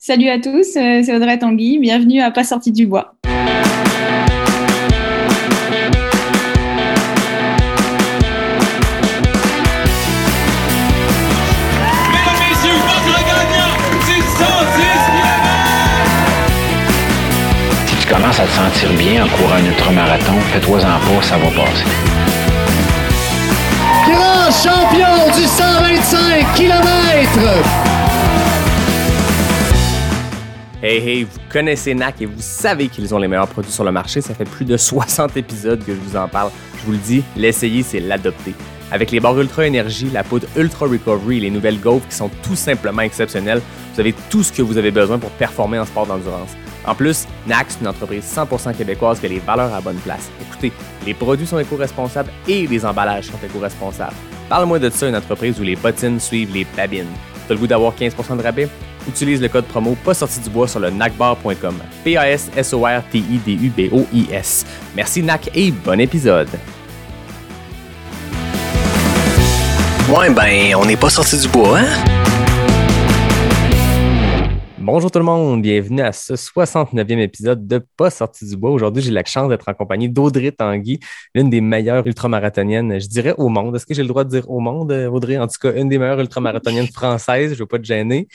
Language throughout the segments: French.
Salut à tous, euh, c'est Audrey Tanguy. Bienvenue à Pas sorti du bois. Mesdames, messieurs, votre gagnant, c'est 110 Si tu commences à te sentir bien en courant un ultramarathon, fais-toi-en pas, ça va passer. Grand champion du 125 km. Hey hey, vous connaissez NAC et vous savez qu'ils ont les meilleurs produits sur le marché. Ça fait plus de 60 épisodes que je vous en parle. Je vous le dis, l'essayer, c'est l'adopter. Avec les barres Ultra Énergie, la poudre Ultra Recovery les nouvelles gaufres qui sont tout simplement exceptionnelles, vous avez tout ce que vous avez besoin pour performer en sport d'endurance. En plus, NAC, c'est une entreprise 100% québécoise qui a les valeurs à bonne place. Écoutez, les produits sont éco-responsables et les emballages sont éco-responsables. Parle-moi de ça, une entreprise où les bottines suivent les babines. T'as le goût d'avoir 15% de rabais? Utilise le code promo pas sorti du bois sur le nacbar.com. P-A-S-S-O-R-T-I-D-U-B-O-I-S. Merci NAC et bon épisode. Ouais, ben, on n'est pas sorti du bois, hein? Bonjour tout le monde, bienvenue à ce 69e épisode de Pas sorti du bois. Aujourd'hui, j'ai la chance d'être en compagnie d'Audrey Tanguy, l'une des meilleures ultramarathoniennes, je dirais au monde. Est-ce que j'ai le droit de dire au monde, Audrey? En tout cas, une des meilleures ultramarathoniennes françaises, je ne veux pas te gêner.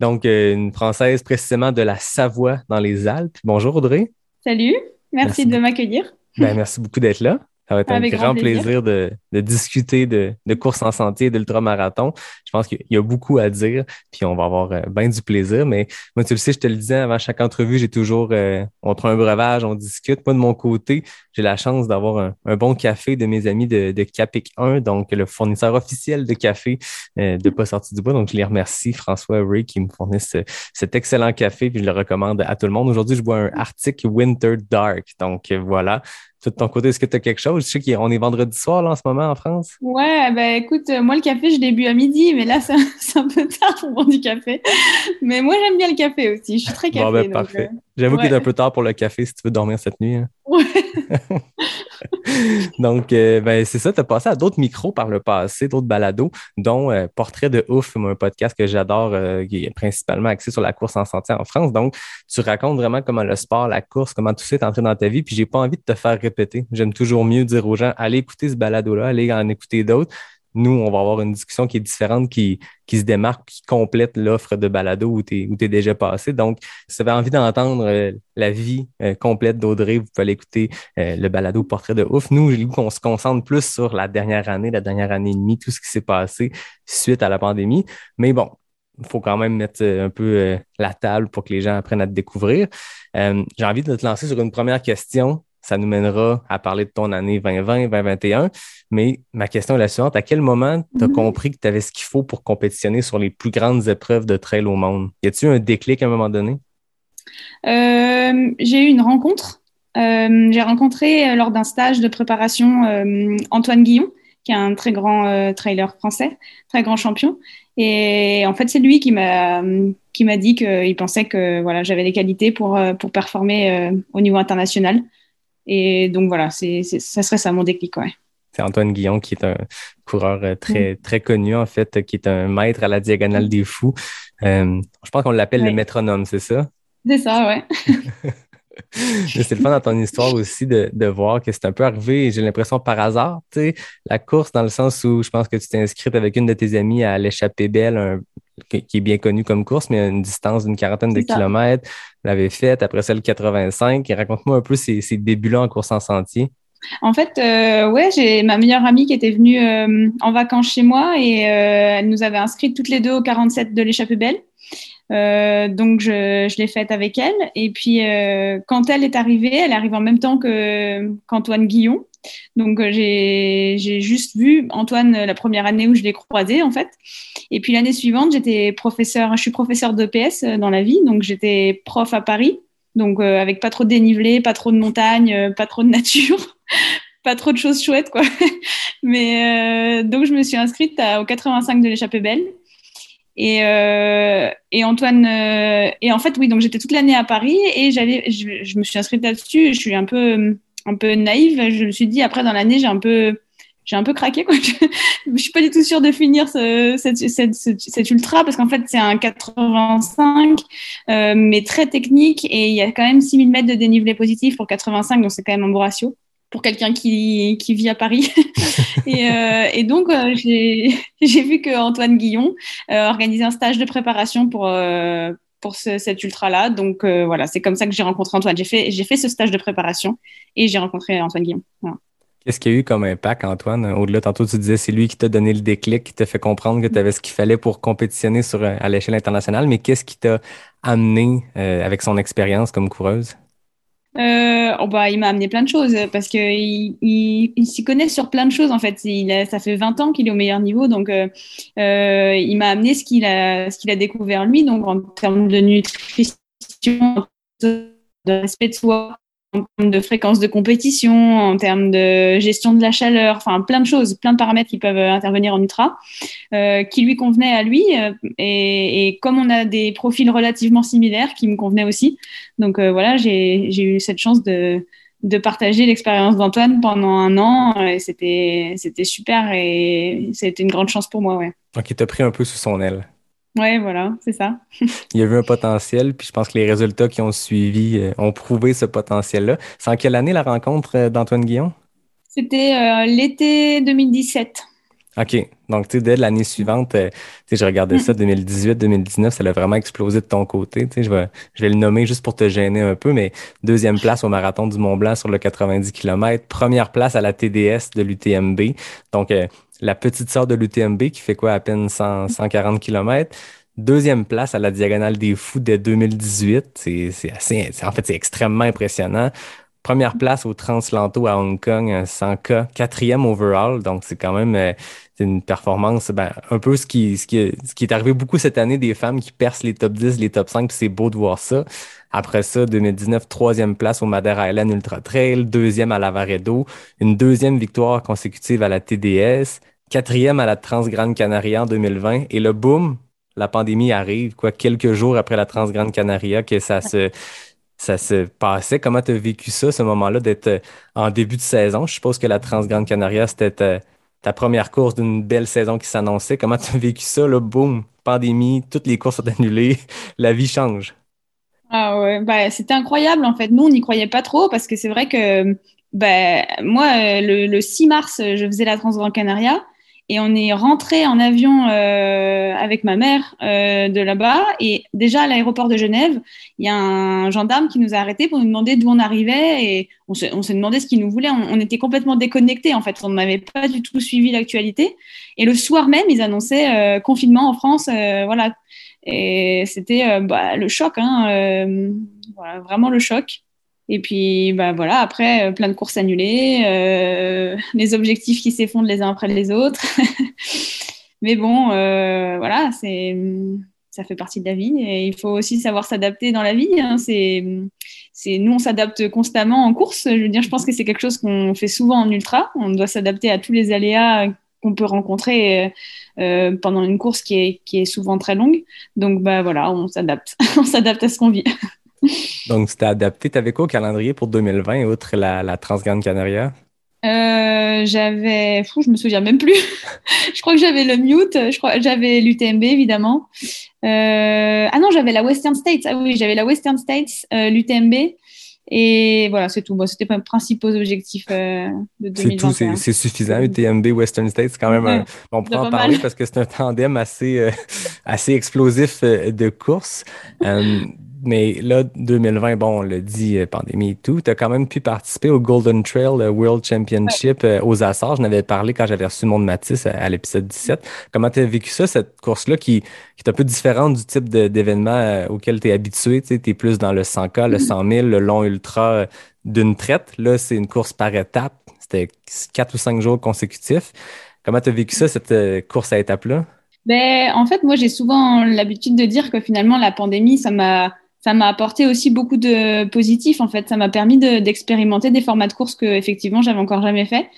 Donc, euh, une Française précisément de la Savoie dans les Alpes. Bonjour Audrey. Salut, merci, Merci. de m'accueillir. Ben, merci beaucoup d'être là. Ça va être Avec un grand grand plaisir. plaisir, de, de discuter de, de course en sentier et d'ultramarathon. Je pense qu'il y a beaucoup à dire, puis on va avoir euh, bien du plaisir. Mais moi, tu le sais, je te le disais avant chaque entrevue, j'ai toujours, euh, on prend un breuvage, on discute. Moi, de mon côté, j'ai la chance d'avoir un, un bon café de mes amis de, de Capic 1, donc le fournisseur officiel de café euh, de Pas sorti du bois. Donc, je les remercie, François Ray, qui me fournissent ce- cet excellent café, puis je le recommande à tout le monde. Aujourd'hui, je bois un Arctic Winter Dark. Donc, voilà. Toi, de ton côté, est-ce que tu as quelque chose? Je sais qu'on est vendredi soir là, en ce moment en France. Ouais, bah écoute, euh, moi le café, je l'ai bu à midi, mais là c'est un, peu tard pour boire du café. Mais moi j'aime bien le café aussi, je suis très café. Bon, ben, donc, parfait. euh, J'avoue qu'il est un peu tard pour le café si tu veux dormir cette nuit. hein. Donc, euh, ben, c'est ça, tu as passé à d'autres micros par le passé, d'autres balados, dont euh, Portrait de Ouf, un podcast que j'adore, euh, qui est principalement axé sur la course en sentier en France. Donc, tu racontes vraiment comment le sport, la course, comment tout ça est entré dans ta vie. Puis, j'ai pas envie de te faire répéter. J'aime toujours mieux dire aux gens, allez écouter ce balado-là, allez en écouter d'autres. Nous, on va avoir une discussion qui est différente, qui, se démarque, qui complète l'offre de balado où tu es, déjà passé. Donc, si vous avez envie d'entendre euh, la vie euh, complète d'Audrey, vous pouvez aller écouter euh, le balado Portrait de Ouf. Nous, j'ai qu'on se concentre plus sur la dernière année, la dernière année et demie, tout ce qui s'est passé suite à la pandémie. Mais bon, il faut quand même mettre un peu la table pour que les gens apprennent à te découvrir. J'ai envie de te lancer sur une première question. Ça nous mènera à parler de ton année 2020, 2021. Mais ma question est la suivante. À quel moment tu as Mhm. compris que tu avais ce qu'il faut pour compétitionner sur les plus grandes épreuves de trail au monde? Y a-t-il un déclic à un moment donné? Euh, j'ai eu une rencontre. Euh, j'ai rencontré euh, lors d'un stage de préparation euh, Antoine Guillon, qui est un très grand trailer français, très grand champion. Et en fait, c'est lui qui m'a qui m'a dit qu'il pensait que voilà, j'avais les qualités pour pour performer au niveau international. Et donc voilà, c'est c'est- ça serait ça mon déclic, ouais. C'est Antoine Guillon qui est un coureur euh, très, très connu, en fait, qui est un maître à la diagonale des fous. Euh, je pense qu'on l'appelle le métronome, c'est ça? C'est ça, ouais. C'est le fun dans ton histoire aussi de, de voir que c'est un peu arrivé, j'ai l'impression par hasard, tu sais, la course dans le sens où je pense que tu t'es inscrite avec une de tes amies à l'échappée belle, un- qui est bien connue comme course, mais à une distance d'une quarantaine de ça. kilomètres. Vous l'avez faite, après ça, le 85. Et raconte-moi un peu ces, ces débuts-là en course en sentier. En fait, euh, ouais, j'ai ma meilleure amie qui était venue euh, en vacances chez moi et euh, elle nous avait inscrites toutes les deux au 47 de l'échappée belle. Euh, donc je, je l'ai faite avec elle. Et puis quand elle est arrivée, elle arrive en même temps que qu'Antoine Guillon. Donc euh, j'ai juste vu Antoine la première année où je l'ai croisé en fait. Et puis l'année suivante, j'étais professeur, je suis professeur d'EPS euh, dans la vie, donc j'étais prof à Paris. Donc euh, avec pas trop de dénivelé, pas trop de montagne, pas trop de nature pas trop de choses chouettes, quoi. Mais donc, je me suis inscrite au 85 de l'échappée belle. Et, et Antoine, et en fait, oui, donc j'étais toute l'année à Paris et j'allais, je me suis inscrite là-dessus. Je suis un peu, un peu naïve. Je me suis dit, après, dans l'année, j'ai un peu, j'ai un peu craqué. Quoi. Je, suis pas du tout sûre de finir ce, cette, cette, cette, ultra parce qu'en fait, c'est un 85, euh, mais très technique et il y a quand même 6000 mètres de dénivelé positif pour 85, donc c'est quand même un beau ratio pour quelqu'un qui, qui, vit à Paris. et, euh, et, donc, euh, j'ai vu que Antoine Guillon euh, organisait un stage de préparation pour, euh, pour ce, cet ultra-là. Donc, euh, voilà, c'est comme ça que j'ai rencontré Antoine. J'ai fait, fait ce stage de préparation et j'ai rencontré Antoine. Voilà. Qu'est-ce qu'il y a eu comme impact, Antoine? Au-delà, tantôt, tu disais c'est lui qui t'a donné le déclic, qui t'a fait comprendre que tu avais ce qu'il fallait pour compétitionner sur, à l'échelle internationale, mais qu'est-ce qui t'a amené avec son expérience comme coureuse? Euh, oh bah, il m'a amené plein de choses parce qu'il il, s'y connaît sur plein de choses en fait. Ça fait 20 ans qu'il est au meilleur niveau, donc euh, euh, il m'a amené ce qu'il a, ce qu'il a découvert lui, donc en termes de nutrition, de respect de soi, en termes de fréquence de compétition, en termes de gestion de la chaleur, enfin plein de choses, plein de paramètres qui peuvent intervenir en ultra, euh, qui lui convenaient à lui. Euh, et, comme on a des profils relativement similaires, qui me convenaient aussi. Donc euh, voilà, j'ai eu cette chance de, de partager l'expérience d'Antoine pendant un an. Et c'était super et c'était une grande chance pour moi. Ouais. Donc il t'a pris un peu sous son aile. Ouais, voilà, c'est ça. il y a vu un potentiel, puis je pense que les résultats qui ont suivi euh, ont prouvé ce potentiel-là. C'est en quelle année la rencontre euh, d'Antoine Guillon? C'était euh, l'été 2017. OK. Donc, tu sais, dès l'année suivante, tu sais, je regardais ça, 2018-2019, ça a vraiment explosé de ton côté. Tu sais, je vais, je vais le nommer juste pour te gêner un peu, mais deuxième place au marathon du Mont-Blanc sur le 90 km, première place à la TDS de l'UTMB. Donc, la petite sœur de l'UTMB qui fait quoi à peine 100, 140 km. Deuxième place à la Diagonale des Fous dès 2018. C'est assez, en fait, c'est extrêmement impressionnant. Première place au Translanto à Hong Kong, 100K. Quatrième overall. Donc, c'est quand même euh, une performance, ben, un peu ce qui, ce, qui, ce qui est arrivé beaucoup cette année, des femmes qui percent les top 10, les top 5, puis c'est beau de voir ça. Après ça, 2019, troisième place au Madeira Island Ultra Trail, deuxième à Lavaredo, une deuxième victoire consécutive à la TDS, quatrième à la Transgrande Canaria en 2020. Et le boom, la pandémie arrive, quoi, quelques jours après la Transgrande Canaria, que ça se, ça se passait. Comment tu as vécu ça, ce moment-là, d'être euh, en début de saison? Je suppose que la Transgrande Canaria, c'était ta, ta, première course d'une belle saison qui s'annonçait. Comment tu as vécu ça, le boom, pandémie, toutes les courses sont annulées, la vie change. Ah ouais, bah, c'était incroyable en fait. Nous, on n'y croyait pas trop parce que c'est vrai que bah, moi, le, le, 6 mars, je faisais la Transgrande Canaria et on est rentré en avion euh, avec ma mère euh, de là-bas. Et déjà à l'aéroport de Genève, il y a un gendarme qui nous a arrêtés pour nous demander d'où on arrivait. Et on s'est demandé ce qu'il nous voulait. On, on était complètement déconnectés en fait. On n'avait pas du tout suivi l'actualité. Et le soir même, ils annonçaient euh, confinement en France. Euh, voilà. Et c'était euh, bah, le choc, hein, euh, vraiment le choc. Et puis, bah, voilà, après, euh, plein de courses annulées, les objectifs qui s'effondrent les uns après les autres. Mais bon, voilà, c'est, ça fait partie de la vie et il faut aussi savoir s'adapter dans la vie. Hein. C'est, c'est, nous, on s'adapte constamment en course. Je veux dire, je pense que c'est quelque chose qu'on fait souvent en ultra. On doit s'adapter à tous les aléas qu'on peut rencontrer euh, pendant une course qui est, qui est souvent très longue. Donc, bah voilà, on s'adapte. on s'adapte à ce qu'on vit. Donc, c'était adapté. Tu avais quoi au calendrier pour 2020, outre la, la Transgrande Canaria? Euh, j'avais, fou, je me souviens même plus. je crois que j'avais le mute, je crois, j'avais l'UTMB évidemment. Euh, ah non, j'avais la Western States. Ah oui, j'avais la Western States, euh, l'UTMB. Et voilà, c'est tout. Bon, c'était mes principaux objectifs euh, de 2021. C'est tout, c'est suffisant. UTMB, Western States, c'est quand même un... On pourra en parler parce que c'est un tandem assez, euh, assez explosif euh, de course. Mais là, 2020, bon, on l'a dit, pandémie et tout, tu as quand même pu participer au Golden Trail World Championship aux Açores. Je n'avais parlé quand j'avais reçu mon Matisse à, l'épisode 17. Comment tu as vécu ça, cette course-là, qui, qui est un peu différente du type d'événement auquel tu es habitué? Tu es plus dans le 100K, le 100 000, le long ultra d'une traite. Là, c'est une course par étape. C'était quatre ou cinq jours consécutifs. Comment tu as vécu ça, cette course à étapes-là? Ben, en fait, moi, j'ai souvent l'habitude de dire que finalement, la pandémie, ça m'a ça m'a apporté aussi beaucoup de positifs en fait. Ça m'a permis d'expérimenter des formats de course que effectivement j'avais encore jamais fait.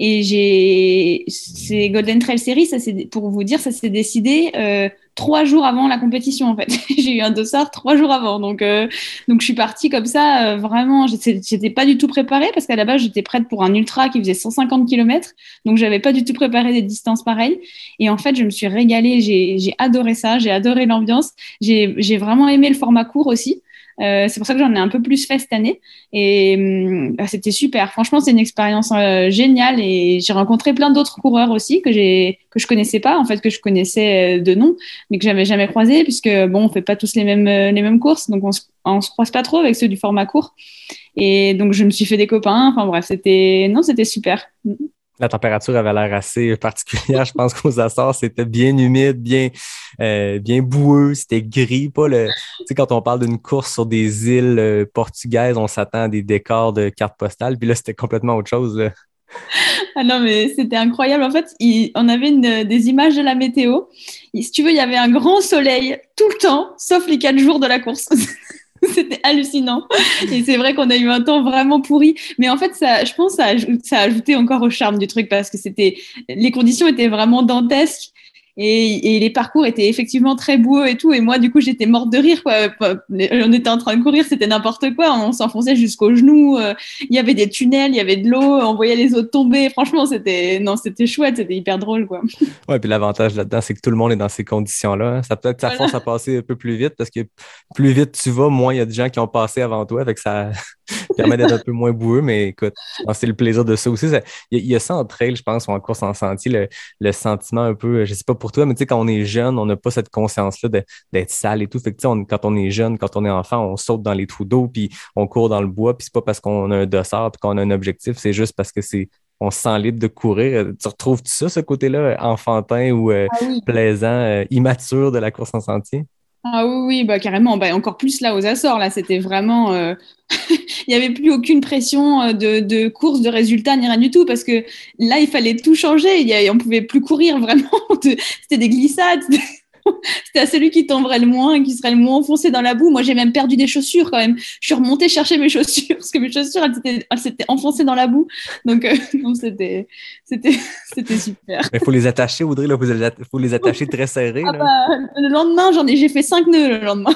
Et j'ai ces Golden Trail Series, ça pour vous dire, ça s'est décidé euh, trois jours avant la compétition en fait. j'ai eu un dossard trois jours avant, donc euh, donc je suis partie comme ça. Euh, vraiment, j'étais pas du tout préparée parce qu'à la base j'étais prête pour un ultra qui faisait 150 km, donc j'avais pas du tout préparé des distances pareilles. Et en fait, je me suis régalée. J'ai adoré ça, j'ai adoré l'ambiance. J'ai vraiment aimé le format court aussi. Euh, c'est pour ça que j'en ai un peu plus fait cette année. Et hum, bah, c'était super. Franchement, c'est une expérience euh, géniale. Et j'ai rencontré plein d'autres coureurs aussi que que je connaissais pas, en fait, que je connaissais euh, de nom, mais que j'avais jamais croisé, puisque bon, on fait pas tous les mêmes les mêmes courses, donc on se, se croise pas trop avec ceux du format court. Et donc je me suis fait des copains. Enfin bref, c'était non, c'était super. La température avait l'air assez particulière. Je pense qu'aux Açores, c'était bien humide, bien, euh, bien boueux, c'était gris. Pas le, tu sais, quand on parle d'une course sur des îles euh, portugaises, on s'attend à des décors de cartes postales. Puis là, c'était complètement autre chose. Ah non, mais c'était incroyable. En fait, on avait une, des images de la météo. si tu veux, il y avait un grand soleil tout le temps, sauf les quatre jours de la course. C'était hallucinant. Et c'est vrai qu'on a eu un temps vraiment pourri. Mais en fait, ça, je pense que ça a ajouté encore au charme du truc parce que c'était, les conditions étaient vraiment dantesques. Et, les parcours étaient effectivement très beaux et tout. Et moi, du coup, j'étais morte de rire. Quoi. On était en train de courir, c'était n'importe quoi. On s'enfonçait jusqu'aux genoux. Euh, il y avait des tunnels, il y avait de l'eau. On voyait les autres tomber. Franchement, c'était non, c'était chouette, c'était hyper drôle, quoi. Ouais, puis l'avantage là-dedans, c'est que tout le monde est dans ces conditions-là. Ça peut-être ça force à passer un peu plus vite parce que plus vite tu vas, moins il y a des gens qui ont passé avant toi. Ça permet d'être un peu moins boueux, mais écoute, c'est le plaisir de ça aussi. Il y, a ça en trail, je pense, ou en course en sentier, le, sentiment un peu, je sais pas pour toi, mais tu sais, quand on est jeune, on n'a pas cette conscience-là d'être sale et tout. Fait que, on, quand on est jeune, quand on est enfant, on saute dans les trous d'eau, puis on court dans le bois, puis c'est pas parce qu'on a un dossard, puis qu'on a un objectif, c'est juste parce que c'est on se sent libre de courir. Tu retrouves -tu ça, ce côté-là, enfantin ou euh, ah plaisant, euh, immature de la course en sentier? Ah oui, oui, bah carrément. Bah, encore plus là aux Açores, là, c'était vraiment. Euh, il n'y avait plus aucune pression euh, de, de, course, de résultats, ni rien du tout, parce que là, il fallait tout changer. Il y on pouvait plus courir vraiment. C'était des glissades. C'était à celui qui tomberait le moins, qui serait le moins enfoncé dans la boue. Moi, j'ai même perdu des chaussures quand même. Je suis remontée chercher mes chaussures parce que mes chaussures, elles s'étaient enfoncées dans la boue. Donc, euh, c'était, c'était, c'était super. Il faut les attacher, Audrey. Il faut les attacher très serrés. Ah bah, le lendemain, j'en ai, j'ai fait cinq nœuds le lendemain.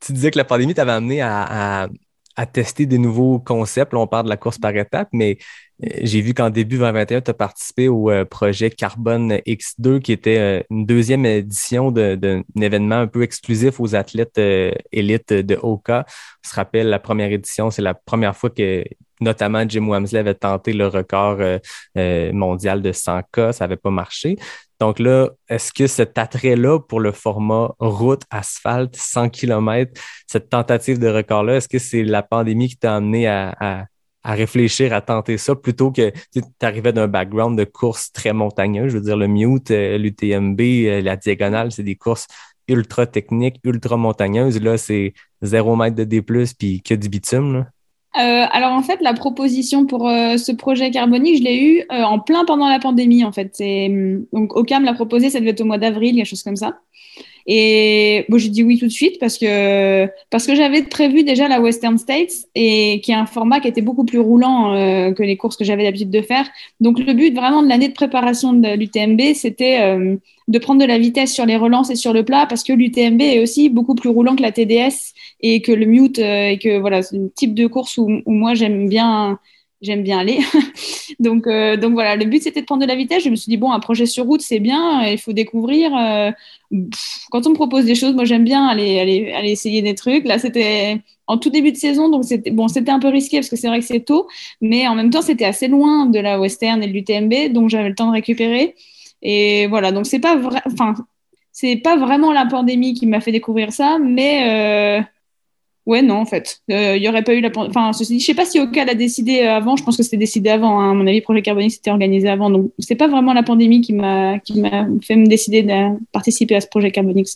tu disais que la pandémie t'avait amené à, à, tester des nouveaux concepts. Là, on parle de la course par étapes, mais j'ai vu qu'en début 2021, tu as participé au euh, projet Carbone X2, qui était euh, une deuxième édition d'un événement un peu exclusif aux athlètes élites de Oka. On se rappelle, la première édition, c'est la première fois que notamment Jim Wamsley avait tenté le record mondial de 100K, ça n'avait pas marché. Donc là, est-ce que cet attrait-là pour le format route, asphalte, 100 km, cette tentative de record-là, est-ce que c'est la pandémie qui t'a amené à, réfléchir, à tenter ça, plutôt que tu arrivais d'un background de course très montagneux, je veux dire le mute, euh, l'UTMB, euh, la diagonale, c'est des courses ultra techniques, ultra montagneuses. Là, c'est 0 mètre de D+, puis que du bitume. Là. Euh, alors en fait, la proposition pour euh, ce projet carbonique, je l'ai eu euh, en plein pendant la pandémie. En fait, hum, donc Ocam l'a proposé, ça devait être au mois d'avril, quelque chose comme ça. Et bon, j'ai dit oui tout de suite parce que parce que j'avais prévu déjà la Western States et qui est un format qui était beaucoup plus roulant que les courses que j'avais l'habitude de faire. Donc le but vraiment de l'année de préparation de l'UTMB, c'était de prendre de la vitesse sur les relances et sur le plat parce que l'UTMB est aussi beaucoup plus roulant que la TDS et que le mute euh, et que voilà c'est un type de course où, moi j'aime bien j'aime bien aller. Donc euh, donc voilà le but c'était de prendre de la vitesse. Je me suis dit bon un projet sur route c'est bien il faut découvrir euh, quand on me propose des choses moi j'aime bien aller, aller aller essayer des trucs. Là c'était en tout début de saison donc c'était bon c'était un peu risqué parce que c'est vrai que c'est tôt mais en même temps c'était assez loin de la western et de l'UTMB donc j'avais le temps de récupérer et voilà, donc c'est pas enfin, c'est pas vraiment la pandémie qui m'a fait découvrir ça, mais euh... ouais, non, en fait, euh, il y aurait pas eu la pandémie. Enfin, je sais pas si Oka l'a décidé avant, je pense que c'était décidé avant, hein. à mon avis, Projet Carbonique c'était organisé avant, donc c'est pas vraiment la pandémie qui m'a fait me décider de participer à ce projet Carbonique.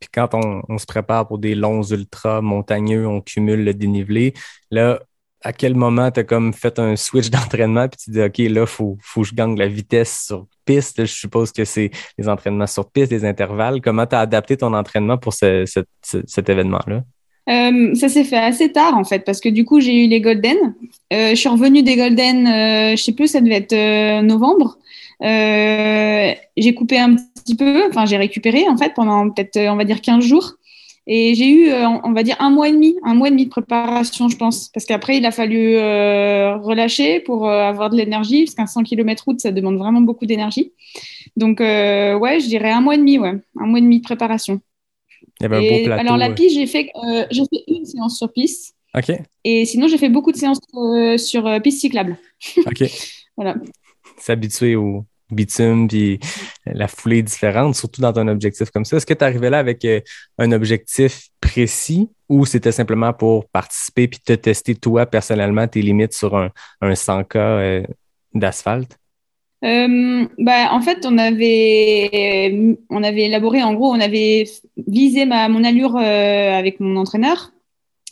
Puis quand on, on, se prépare pour des longs ultras montagneux, on cumule le dénivelé. Là, à quel moment tu as comme fait un switch d'entraînement puis tu dis OK, là, il faut, faut que je gagne la vitesse sur piste. Je suppose que c'est les entraînements sur piste, des intervalles. Comment tu as adapté ton entraînement pour cet événement-là? Euh, ça s'est fait assez tard en fait parce que du coup j'ai eu les Golden. Euh, je suis revenue des Golden, euh, je sais plus, ça devait être novembre. j'ai coupé un petit peu, enfin j'ai récupéré en fait pendant peut-être on va dire 15 jours. Et j'ai eu, on va dire, un mois et demi, un mois et demi de préparation, je pense. Parce qu'après, il a fallu relâcher pour avoir de l'énergie, parce qu'un 100 km route, ça demande vraiment beaucoup d'énergie. Donc, ouais, je dirais un mois et demi, ouais, un mois et demi de préparation. Y avait un beau plateau. Alors, la piste, j'ai fait, j'ai fait une séance sur piste. OK. Et sinon, j'ai fait beaucoup de séances sur piste cyclable. OK. voilà. S'habituer au bitume puis la foulée différente, surtout dans un objectif comme ça. Est-ce que tu arrivais là avec euh, un objectif précis ou c'était simplement pour participer puis te tester toi personnellement tes limites sur un, un 100K euh, d'asphalte? Euh, bah, en fait, on avait, on avait élaboré, en gros, on avait visé ma, mon allure avec mon entraîneur.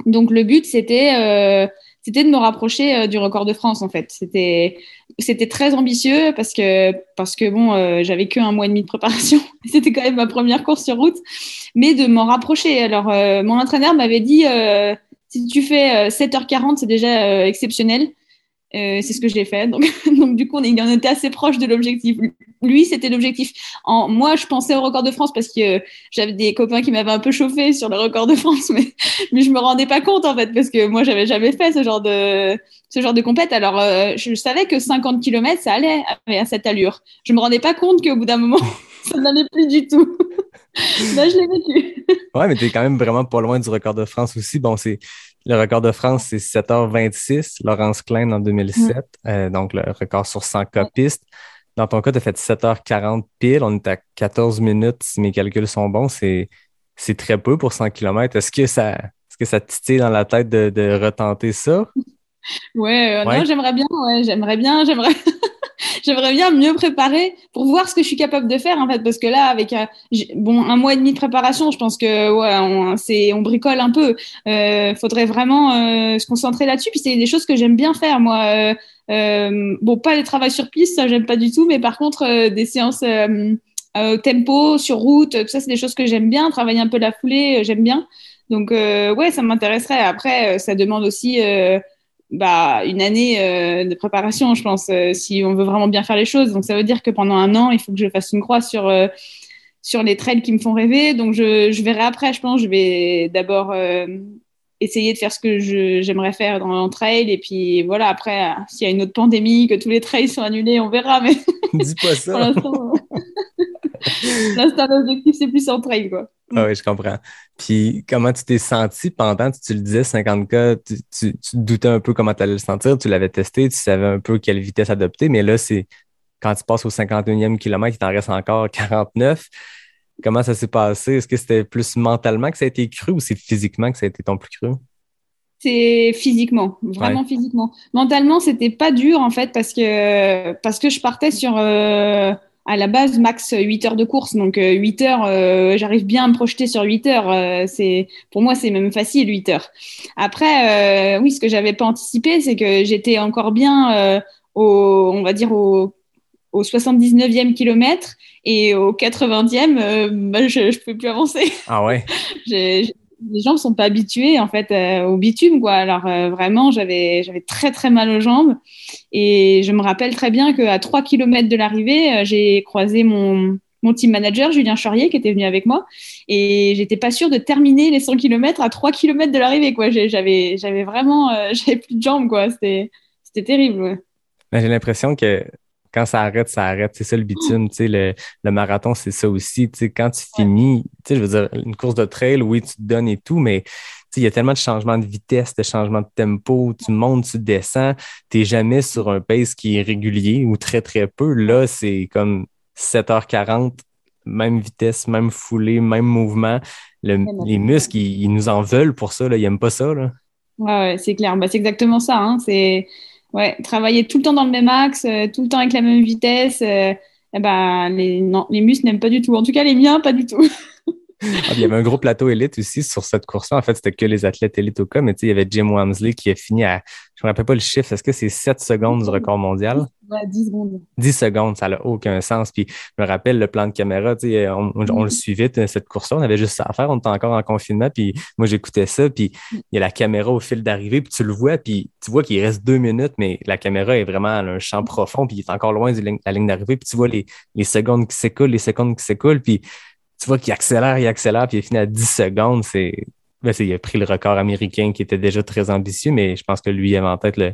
Donc, le but, c'était c'était de me rapprocher du record de France en fait. C'était c'était très ambitieux parce que parce que bon, euh, j'avais que un mois et demi de préparation. c'était quand même ma première course sur route, mais de m'en rapprocher. Alors euh, mon entraîneur m'avait dit si tu fais 7h40, c'est déjà exceptionnel. C'est ce que j'ai fait. Donc, du coup, on, est, on était assez proche de l'objectif. Lui, c'était l'objectif. Moi, je pensais au record de France parce que j'avais des copains qui m'avaient un peu chauffé sur le record de France, mais, mais je me rendais pas compte en fait parce que moi, j'avais jamais fait ce genre de ce genre de compète. Alors, euh, je savais que 50 km, ça allait à cette allure. Je me rendais pas compte qu'au bout d'un moment, ça n'allait plus du tout. Là, je l'ai vécu. ouais, mais tu es quand même vraiment pas loin du record de France aussi. Bon, c'est le record de France, c'est 7h26, Laurence Klein en 2007, mm. euh, donc le record sur 100 K pistes. Dans ton cas, tu as fait 7h40 pile, on est à 14 minutes si mes calculs sont bons. C'est, très peu pour 100 km. Est-ce que ça, est-ce que ça te titille dans la tête de, retenter ça? Ouais, euh, non, j'aimerais bien, ouais, j'aimerais bien, j'aimerais. J'aimerais bien mieux préparer pour voir ce que je suis capable de faire en fait parce que là avec un, bon un mois et demi de préparation je pense que ouais on, c'est on bricole un peu. Euh, faudrait vraiment euh, se concentrer là-dessus puis c'est des choses que j'aime bien faire moi. Euh, euh bon pas les travaux sur piste ça j'aime pas du tout mais par contre euh, des séances au tempo sur route tout ça c'est des choses que j'aime bien travailler un peu la foulée j'aime bien. Donc ouais ça m'intéresserait. Après ça demande aussi bah, une année euh, de préparation, je pense, euh, si on veut vraiment bien faire les choses. Donc, ça veut dire que pendant un an, il faut que je fasse une croix sur, euh, sur les trails qui me font rêver. Donc, je, je verrai après, je pense. Je vais d'abord essayer de faire ce que j'aimerais faire dans le trail. Et puis, voilà, après, s'il y a une autre pandémie, que tous les trails sont annulés, on verra. Mais Dis pas ça. L'instant, l'objectif, c'est plus en trail, quoi. Ah oui, je comprends. Puis comment tu t'es senti pendant, tu, le disais, 50K, tu, tu, doutais un peu comment tu allais le sentir, tu l'avais testé, tu savais un peu quelle vitesse adopter, mais là, c'est quand tu passes au 51e kilomètre, il t'en reste encore 49. Comment ça s'est passé? Est-ce que c'était plus mentalement que ça a été cru ou c'est physiquement que ça a été ton plus cru? C'est physiquement, vraiment physiquement. Mentalement, c'était pas dur en fait parce que parce que je partais sur euh, à la base max 8 heures de course. Donc 8 euh, heures, euh, j'arrive bien à me projeter sur 8 heures. Euh, c'est pour moi c'est même facile 8 heures. Après oui, ce que j'avais pas anticipé, c'est que j'étais encore bien au on va dire au au 79e kilomètre et au 80e, bah, je ne pouvais plus avancer. Ah ouais. les gens ne sont pas habitués en fait au bitume quoi. Alors vraiment, j'avais j'avais très très mal aux jambes et je me rappelle très bien qu'à 3 km de l'arrivée, euh, j'ai croisé mon, mon team manager, Julien Charrier, qui était venu avec moi. Et j'étais pas sûre de terminer les 100 km à 3 km de l'arrivée. Quoi. J'avais, j'avais vraiment euh, j'avais plus de jambes. Quoi. C'était, c'était terrible. J'ai l'impression que quand ça arrête, ça arrête. C'est ça le bitume. Le, le marathon, c'est ça aussi. quand tu finis, je veux dire, une course de trail, oui, tu te donnes et tout, mais il y a tellement de changements de vitesse, de changements de tempo, tu montes, tu descends, tu n'es jamais sur un pace qui est régulier ou très, très peu. Là, c'est comme 7h40, même vitesse, même foulée, même mouvement. les muscles, ils, nous en veulent pour ça, là. ils n'aiment pas ça. Là. Ouais, c'est clair. Bah, c'est exactement ça. Hein. C'est ouais, travailler tout le temps dans le même axe, euh, tout le temps avec la même vitesse. Euh, eh ben, les, les muscles n'aiment pas du tout. En tout cas, les miens, pas du tout. Ah, il y avait un gros plateau élite aussi sur cette course-là. En fait, c'était que les athlètes élites au cas, mais il y avait Jim Wamsley qui a fini à, je ne me rappelle pas le chiffre, est-ce que c'est 7 secondes du record mondial? Ouais, 10 secondes. 10 secondes, ça n'a aucun sens. Puis je me rappelle le plan de caméra, on, on, on, le suivait, cette course-là, on avait juste ça à faire, on était encore en confinement, puis moi j'écoutais ça, puis il y a la caméra au fil d'arrivée, puis tu le vois, puis tu vois qu'il reste deux minutes, mais la caméra est vraiment à un champ profond, puis il est encore loin de la ligne d'arrivée, puis tu vois les, les secondes qui s'écoulent, les secondes qui s'écoulent, puis tu vois qu'il accélère, il accélère, puis il finit à 10 secondes. C'est, ben, il a pris le record américain qui était déjà très ambitieux, mais je pense que lui avait en tête le,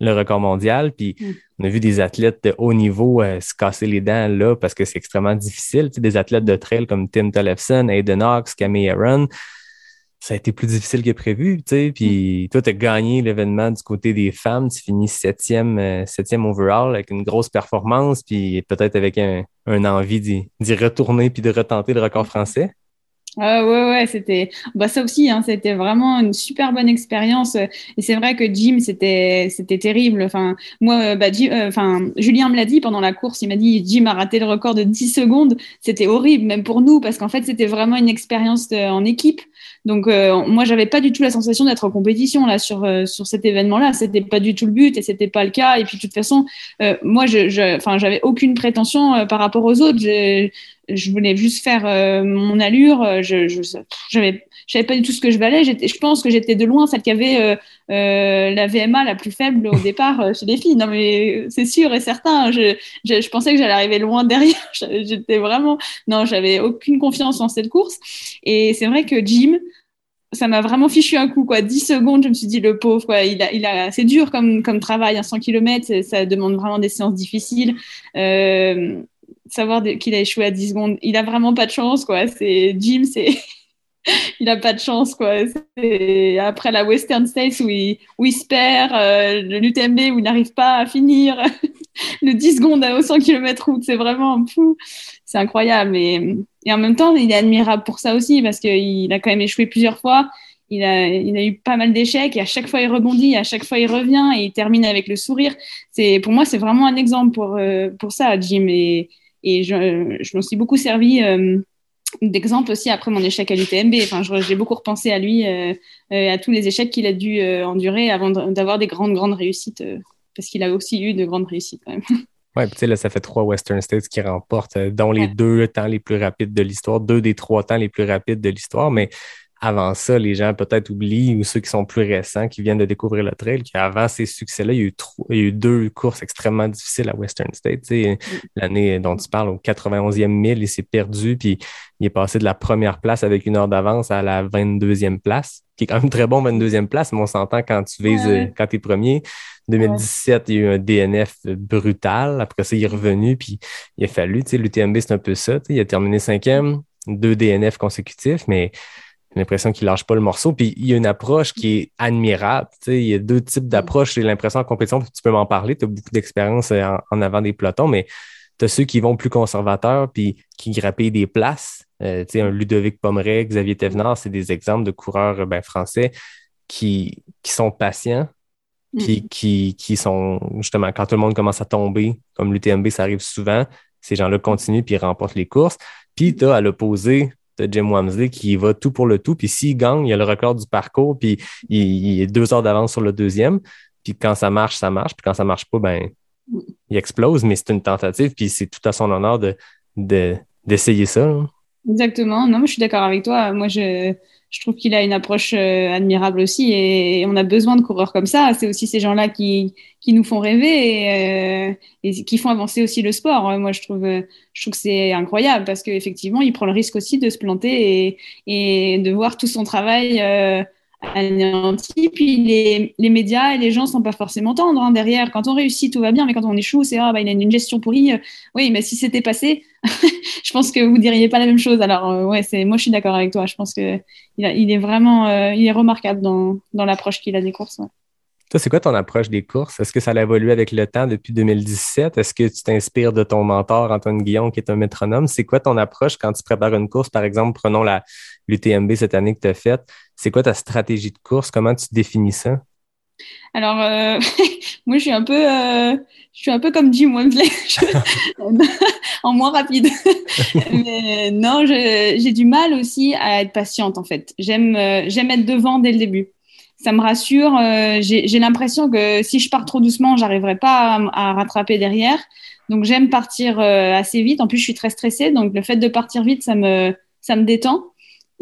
le record mondial. Puis mm. on a vu des athlètes de haut niveau euh, se casser les dents là parce que c'est extrêmement difficile. Tu sais, des athlètes de trail comme Tim Tollefson, Aiden Knox, Camille Aaron ça a été plus difficile que prévu, tu sais. Puis mm. toi, tu as gagné l'événement du côté des femmes. Tu finis septième, euh, septième overall avec une grosse performance, puis peut-être avec un, un envie d'y retourner puis de retenter le record français? Ah ouais, ouais, c'était bah, ça aussi, hein, c'était vraiment une super bonne expérience. Et c'est vrai que Jim, c'était c'était terrible. Enfin, moi, bah, euh, enfin, Julien me l'a dit pendant la course, il m'a dit Jim a raté le record de 10 secondes. C'était horrible, même pour nous, parce qu'en fait, c'était vraiment une expérience euh, en équipe. Donc, euh, moi, j'avais pas du tout la sensation d'être en compétition là sur, euh, sur cet événement-là. C'était pas du tout le but et c'était pas le cas. Et puis, de toute façon, moi, je, je, j'avais aucune prétention par rapport aux autres. Je voulais juste faire euh, mon allure. Euh, je, je j'avais, savais pas du tout ce que je valais. Je pense que j'étais de loin celle qui avait euh, euh la VMA la plus faible au départ chez les filles. Non, mais c'est sûr et certain. Je, je, je pensais que j'allais arriver loin derrière. J'étais vraiment, non, j'avais aucune confiance en cette course. Et c'est vrai que Jim, ça m'a vraiment fichu un coup, quoi. 10 secondes, je me suis dit, le pauvre, quoi. Il a, il a, c'est dur comme, comme travail, un 100 km, ça demande vraiment des séances difficiles. Euh, savoir qu'il a échoué à 10 secondes. Il a vraiment pas de chance, quoi. C'est Jim, c'est. il a pas de chance, quoi. Après la Western States où il, où il se perd, euh, l'UTMB où il n'arrive pas à finir, le 10 secondes à 100 km route, c'est vraiment fou. C'est incroyable. Et, et en même temps, il est admirable pour ça aussi parce qu'il a quand même échoué plusieurs fois. Il a, il a, eu pas mal d'échecs et à chaque fois il rebondit, à chaque fois il revient et il termine avec le sourire. Pour moi c'est vraiment un exemple pour euh, pour ça, Jim. Et, et je, je m'en suis beaucoup servi euh, d'exemple aussi après mon échec à l'UTMB. Enfin, j'ai beaucoup repensé à lui, euh, euh, à tous les échecs qu'il a dû endurer avant d'avoir des grandes, grandes réussites, parce qu'il a aussi eu de grandes réussites quand même. Oui, tu sais, là, ça fait trois Western States qui remportent, dont les deux temps les plus rapides de l'histoire, deux des trois temps les plus rapides de l'histoire, mais avant ça, les gens peut-être oublient, ou ceux qui sont plus récents, qui viennent de découvrir le trail, qu'avant ces succès-là, il y, a eu il y a eu deux courses extrêmement difficiles à Western State. Mm. L'année dont tu parles, au 91e mille, il s'est perdu, puis il est passé de la première place avec une heure d'avance à la 22e place, qui est quand même très bon, 22e place, mais on s'entend quand tu vises, quand tu es premier. 2017, il y a eu un DNF brutal. Après ça, il est revenu, puis il a fallu, tu sais, l'UTMB, c'est un peu ça. Il a terminé cinquième, deux DNF consécutifs, mais j'ai l'impression qu'il lâche pas le morceau. Puis il y a une approche qui est admirable. il y a deux types d'approches. J'ai l'impression en compétition, tu peux m'en parler, tu as beaucoup d'expérience euh, en, avant des pelotons, mais tu as ceux qui vont plus conservateurs puis qui grappillent des places. Euh, un Ludovic Pomeray, Xavier Thévenard, c'est des exemples de coureurs ben, français qui, qui sont patients, puis mm. qui, qui sont justement, quand tout le monde commence à tomber, comme l'UTMB, ça arrive souvent, ces gens-là continuent puis remportent les courses. Puis tu as à l'opposé de Jim Wamsley qui va tout pour le tout. Puis s'il gagne, il a le record du parcours, puis il, est deux heures d'avance sur le deuxième. Puis quand ça marche, ça marche. Puis quand ça marche pas, ben il explose, mais c'est une tentative, puis c'est tout à son honneur de, d'essayer ça. Exactement. Non, je suis d'accord avec toi. Moi, je, je trouve qu'il a une approche euh, admirable aussi et, on a besoin de coureurs comme ça. C'est aussi ces gens-là qui, qui nous font rêver et, euh, et, qui font avancer aussi le sport. Moi, je trouve, je trouve que c'est incroyable parce qu'effectivement, il prend le risque aussi de se planter et, et de voir tout son travail. Euh, anéanti. Puis les, les, médias et les gens sont pas forcément tendres hein, derrière. Quand on réussit, tout va bien, mais quand on échoue, c'est ah bah il a une gestion pourrie. Oui, mais si c'était passé, je pense que vous diriez pas la même chose. Alors euh, ouais, c'est moi je suis d'accord avec toi. Je pense que il, il est vraiment euh, il est remarquable dans, dans l'approche qu'il a des courses. Toi, c'est quoi ton approche des courses? Est-ce que ça a évolué avec le temps depuis 2017? Est-ce que tu t'inspires de ton mentor, Antoine Guillon, qui est un métronome? C'est quoi ton approche quand tu prépares une course? Par exemple, prenons la l'UTMB cette année que tu as faite. C'est quoi ta stratégie de course? Comment tu définis ça? Alors, euh, moi, je suis un peu, euh, je suis un peu comme Jim Wembley, en moins rapide. Mais non, j'ai du mal aussi à être patiente, en fait. J'aime, euh, j'aime être devant dès le début. Ça me rassure. Euh, j'ai l'impression que si je pars trop doucement, j'arriverai pas à, rattraper derrière. Donc, j'aime partir assez vite. En plus, je suis très stressée, donc le fait de partir vite, ça me, ça me détend.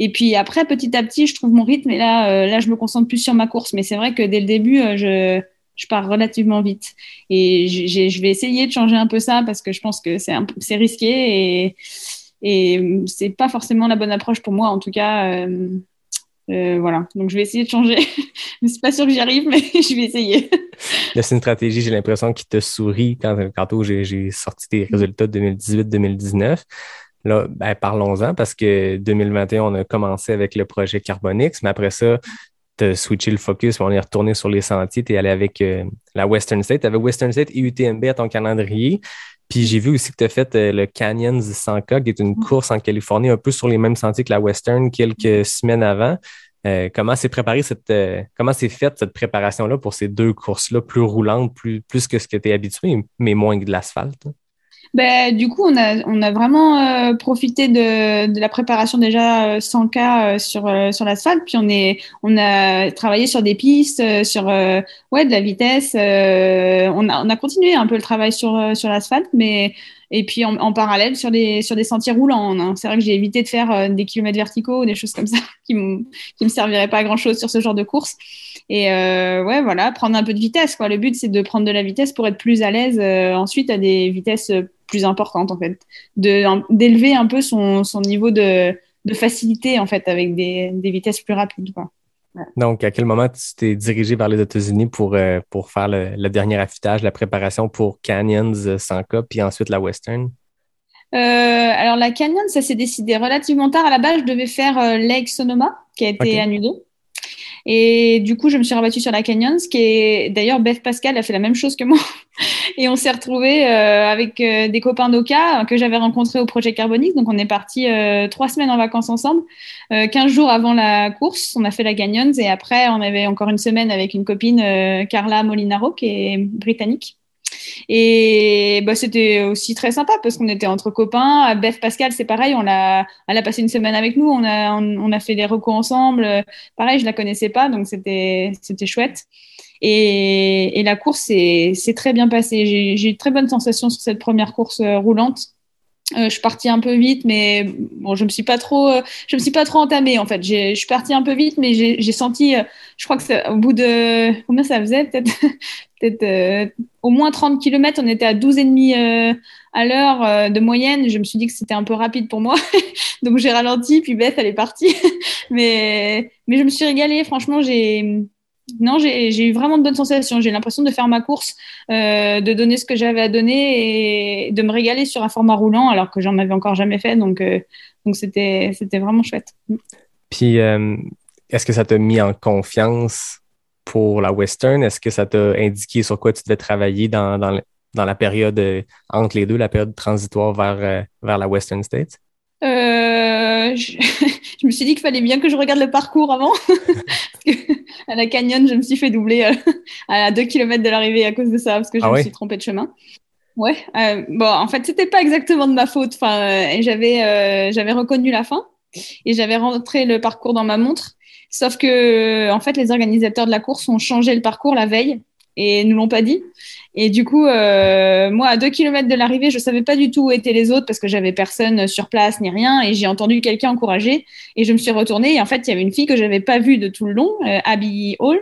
Et puis après, petit à petit, je trouve mon rythme et là, euh, là, je me concentre plus sur ma course. Mais c'est vrai que dès le début, euh, je, je pars relativement vite. Et je vais essayer de changer un peu ça parce que je pense que c'est risqué et, et c'est pas forcément la bonne approche pour moi. En tout cas, euh, euh voilà. Donc je vais essayer de changer. je suis pas sûre que j'y arrive, mais je vais essayer. c'est une stratégie, j'ai l'impression, qui te sourit quand, quand j'ai sorti tes résultats 2018-2019. Là, ben, parlons-en parce que 2021, on a commencé avec le projet Carbonix, mais après ça, tu as switché le focus, on est retourné sur les sentiers, tu es allé avec euh, la Western State. Tu avais Western State et UTMB à ton calendrier. Puis j'ai vu aussi que tu as fait euh, le Canyons 100K, qui est une course en Californie, un peu sur les mêmes sentiers que la Western quelques semaines avant. Euh, comment s'est préparé cette comment s'est faite cette préparation-là pour ces deux courses-là, plus roulantes, plus, plus que ce que tu es habitué, mais moins que de l'asphalte? Ben, du coup, on a, on a vraiment euh, profité de, la préparation déjà 100K euh, euh, sur, sur l'asphalte. Puis on, est, on a travaillé sur des pistes, sur ouais, de la vitesse. on, a, on a continué un peu le travail sur, sur l'asphalte, mais et puis en, parallèle sur des, sur des sentiers roulants. Hein. C'est vrai que j'ai évité de faire des kilomètres verticaux, des choses comme ça qui ne me serviraient pas à grand-chose sur ce genre de course. Et ouais, voilà, prendre un peu de vitesse. Quoi. Le but, c'est de prendre de la vitesse pour être plus à l'aise ensuite à des vitesses plus importante en fait, d'élever un peu son, son niveau de, de, facilité en fait avec des, des vitesses plus rapides. Quoi. Donc, à quel moment tu t'es dirigé vers les États-Unis pour, euh, pour faire le, dernier affûtage, la préparation pour Canyons 100K, puis ensuite la Western? Euh, alors, la Canyon, ça s'est décidé relativement tard. À la base, je devais faire euh, Lake Sonoma, qui a été annulé. Et du coup, je me suis rabattue sur la Canyons, qui est d'ailleurs Beth Pascal a fait la même chose que moi. Et on s'est retrouvés euh, avec euh, des copains d'Oka que j'avais rencontrés au projet Carbonix. Donc on est parti euh, trois semaines en vacances ensemble. Quinze jours avant la course, on a fait la Canyons et après on avait encore une semaine avec une copine Carla Molinaro qui est britannique. Et bah, c'était aussi très sympa parce qu'on était entre copains. Beth Pascal, c'est pareil, on a, elle a passé une semaine avec nous, on a, on, a fait des recours ensemble. Pareil, je la connaissais pas, donc c'était, chouette. Et, et la course s'est très bien passée. J'ai eu très bonnes sensations sur cette première course euh, roulante. Euh, je suis partie un peu vite, mais bon, je me suis pas trop, euh, je me suis pas trop entamée en fait. Je suis partie un peu vite, mais j'ai senti, euh, je crois que au bout de combien ça faisait, peut-être, peut-être au moins 30 km, on était à 12 et demi à l'heure de moyenne. Je me suis dit que c'était un peu rapide pour moi, donc j'ai ralenti, puis Beth elle est partie, mais mais je me suis régalée. Franchement, j'ai non, j'ai eu vraiment de bonnes sensations. J'ai l'impression de faire ma course, euh, de donner ce que j'avais à donner et de me régaler sur un format roulant alors que j'en avais encore jamais fait. Donc, euh, donc c'était, vraiment chouette. Puis, euh, est-ce que ça t'a mis en confiance pour la Western? Est-ce que ça t'a indiqué sur quoi tu devais travailler dans, dans, dans la période entre les deux, la période transitoire vers, vers la Western States? Je, je, me suis dit qu'il fallait bien que je regarde le parcours avant. à la canyon, je me suis fait doubler euh, à 2 km de l'arrivée à cause de ça, parce que je ah me suis trompée de chemin. Ouais, euh, bon, en fait, c'était pas exactement de ma faute. Enfin, euh, j'avais, j'avais reconnu la fin et j'avais rentré le parcours dans ma montre. Sauf que, en fait, les organisateurs de la course ont changé le parcours la veille et nous l'ont pas dit. Et du coup, euh, moi, à deux kilomètres de l'arrivée, je savais pas du tout où étaient les autres parce que j'avais personne sur place ni rien. Et j'ai entendu quelqu'un encourager. Et je me suis retournée. Et en fait, il y avait une fille que j'avais pas vue de tout le long, euh, Abby Hall,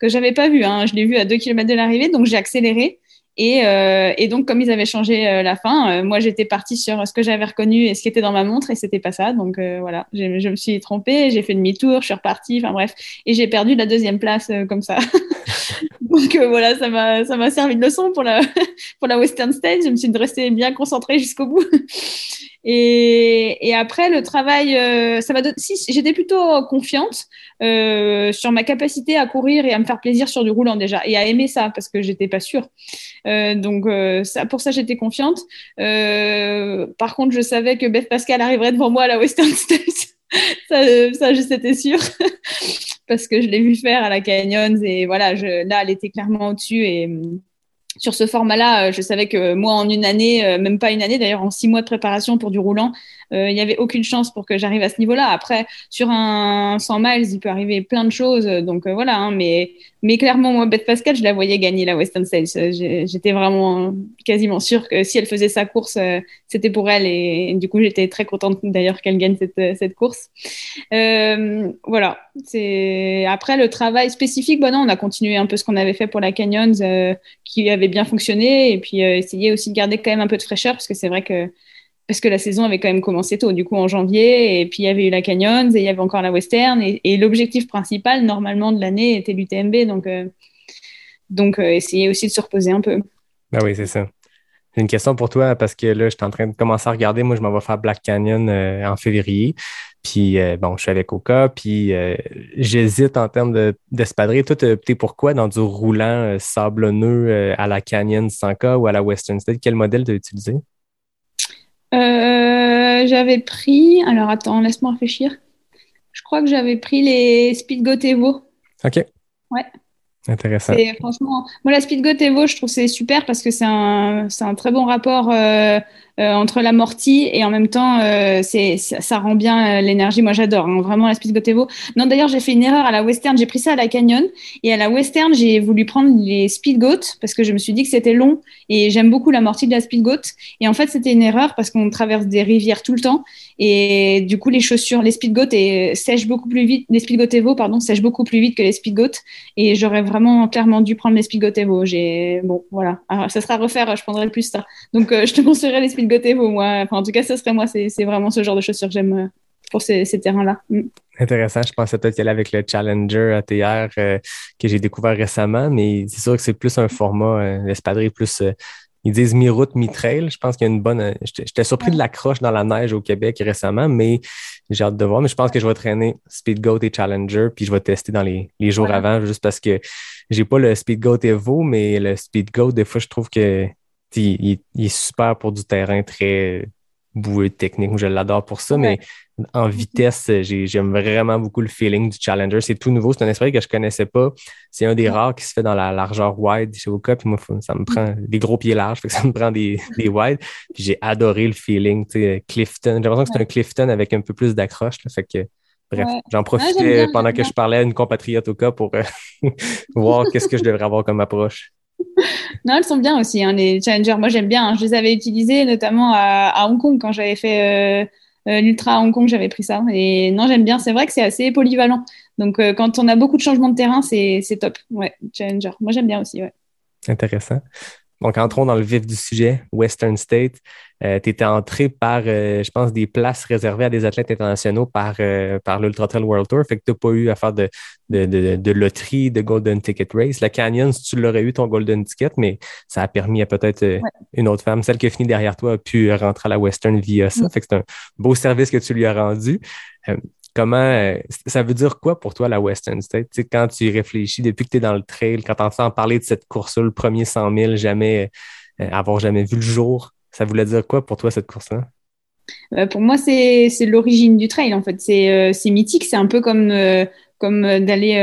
que j'avais pas vue. Hein. Je l'ai vue à deux kilomètres de l'arrivée. Donc, j'ai accéléré. Et, euh, et, donc, comme ils avaient changé euh, la fin, euh, moi, j'étais partie sur ce que j'avais reconnu et ce qui était dans ma montre, et c'était pas ça. Donc, euh, voilà, je me suis trompée, j'ai fait demi-tour, je suis repartie, enfin bref, et j'ai perdu la deuxième place comme ça. donc, voilà, ça m'a, ça m'a servi de leçon pour la, pour la Western Stage. Je me suis restée bien concentrée jusqu'au bout. Et, et, après, le travail, euh, ça va. Si j'étais plutôt confiante euh, sur ma capacité à courir et à me faire plaisir sur du roulant déjà, et à aimer ça parce que j'étais pas sûre. Euh, donc euh, ça, pour ça, j'étais confiante. Euh, par contre, je savais que Beth Pascal arriverait devant moi à la Western States. ça, ça, c'était sûr. parce que je l'ai vu faire à la Canyons et voilà, je, là, elle était clairement au-dessus et sur ce format-là, je savais que moi, en une année, même pas une année, d'ailleurs, en six mois de préparation pour du roulant, il n'y avait aucune chance pour que j'arrive à ce niveau-là. Après, sur un 100 miles, il peut arriver plein de choses. Donc voilà, hein, mais, mais clairement, moi, Beth Pascal, je la voyais gagner la Western States. J'étais vraiment quasiment sûre que si elle faisait sa course, c'était pour elle. Et, du coup, j'étais très contente d'ailleurs qu'elle gagne cette, cette course. Euh, voilà. Après, le travail spécifique, bon, non, on a continué un peu ce qu'on avait fait pour la Canyons, euh, qui avait bien fonctionné. Et puis, euh, essayer aussi de garder quand même un peu de fraîcheur, parce que c'est vrai que parce que la saison avait quand même commencé tôt, du coup en janvier, et puis il y avait eu la Canyons, et il y avait encore la Western, et, l'objectif principal normalement de l'année était l'UTMB, donc, euh, donc euh, essayer aussi de se reposer un peu. Ben oui, c'est ça. J'ai une question pour toi, parce que là, je suis en train de commencer à regarder, moi je m'en vais faire Black Canyon euh, en février, puis bon, je suis avec Oka, puis j'hésite en termes d'espadrille. Toi, tu opté pour quoi dans du roulant sablonneux à la Canyon 100K ou à la Western State? Quel modèle tu as utilisé? Euh, j'avais pris. Alors attends, laisse-moi réfléchir. Je crois que j'avais pris les Speedgoat Evo. Ok. Ouais. Intéressant. franchement, moi, la Speedgoat Evo, je trouve c'est super parce que c'est un, un, très bon rapport euh, entre l'amorti et en même temps, euh, ça, rend bien euh, l'énergie. Moi, j'adore hein, vraiment la Speedgoat Evo. Non, d'ailleurs, j'ai fait une erreur à la Western. J'ai pris ça à la Canyon et à la Western, j'ai voulu prendre les Speedgoat parce que je me suis dit que c'était long et j'aime beaucoup l'amorti de la Speedgoat. Et en fait, c'était une erreur parce qu'on traverse des rivières tout le temps et du coup, les chaussures, les Speedgoat sèchent beaucoup plus vite. Les Speedgoat Evo, pardon, sèchent beaucoup plus vite que les Speedgoat et j'aurais vraiment clairement dû prendre les Speedgoat Evo. J'ai bon, voilà, Alors, ça sera à refaire. Je prendrai plus ça. Donc, je te conseillerais les Speedgoat Evo, moi. Enfin, en tout cas, ce serait moi. C'est vraiment ce genre de chaussures que j'aime euh, pour ces, terrains-là. Mm. Intéressant. Je pensais peut-être y aller avec le Challenger ATR euh, que j'ai découvert récemment, mais c'est sûr que c'est plus un format, euh, l'espadrille plus. ils disent mi-route, mi-trail. Je pense qu'il y a une bonne. J'étais surpris de l'accroche dans la neige au Québec récemment, mais j'ai hâte de voir. Mais je pense que je vais traîner Speedgoat et Challenger, puis je vais tester dans les, jours avant, juste parce que j'ai pas le Speedgoat Evo, mais le Speedgoat, des fois, je trouve que il, est super pour du terrain très boueux technique. je l'adore pour ça, mais en vitesse, j'aime vraiment beaucoup le feeling du Challenger. C'est tout nouveau. C'est un esprit que je connaissais pas. C'est un des rares qui se fait dans la largeur wide chez Oka. Puis moi, ça me prend des gros pieds larges. ça me prend des, des wide. Puis j'ai adoré le feeling. Clifton. J'ai l'impression que c'est un Clifton avec un peu plus d'accroche. Fait que Bref, j'en profitais pendant que je parlais à une compatriote au cas pour euh, voir qu'est-ce que je devrais avoir comme approche. Non, elles sont bien aussi, hein, les Challengers. Moi, j'aime bien. Hein. Je les avais utilisées notamment à, Hong Kong quand j'avais fait euh, euh, l'Ultra à Hong Kong, j'avais pris ça. Et non, j'aime bien. C'est vrai que c'est assez polyvalent. Donc, euh, quand on a beaucoup de changements de terrain, c'est top. Ouais, Challenger. Moi, j'aime bien aussi. Ouais. Intéressant. Donc, entrons dans le vif du sujet, Western State. Euh, tu étais entré par, euh, je pense, des places réservées à des athlètes internationaux par, euh, par l'Ultra Trail World Tour. Fait que tu n'as pas eu à faire de, de, de, loterie, de Golden Ticket Race. La Canyon, tu l'aurais eu ton Golden Ticket, mais ça a permis à peut-être une autre femme, celle qui a fini derrière toi, a pu rentrer à la Western via ça. Fait que c'est un beau service que tu lui as rendu. Comment ça veut dire quoi pour toi la Western State? quand tu réfléchis depuis que tu es dans le trail, quand tu entends parler de cette course-là, le premier 100 000, jamais avoir jamais vu le jour, ça voulait dire quoi pour toi, cette course-là? Euh, pour moi, c'est l'origine du trail, en fait. C'est euh, mythique. C'est un peu comme, euh, d'aller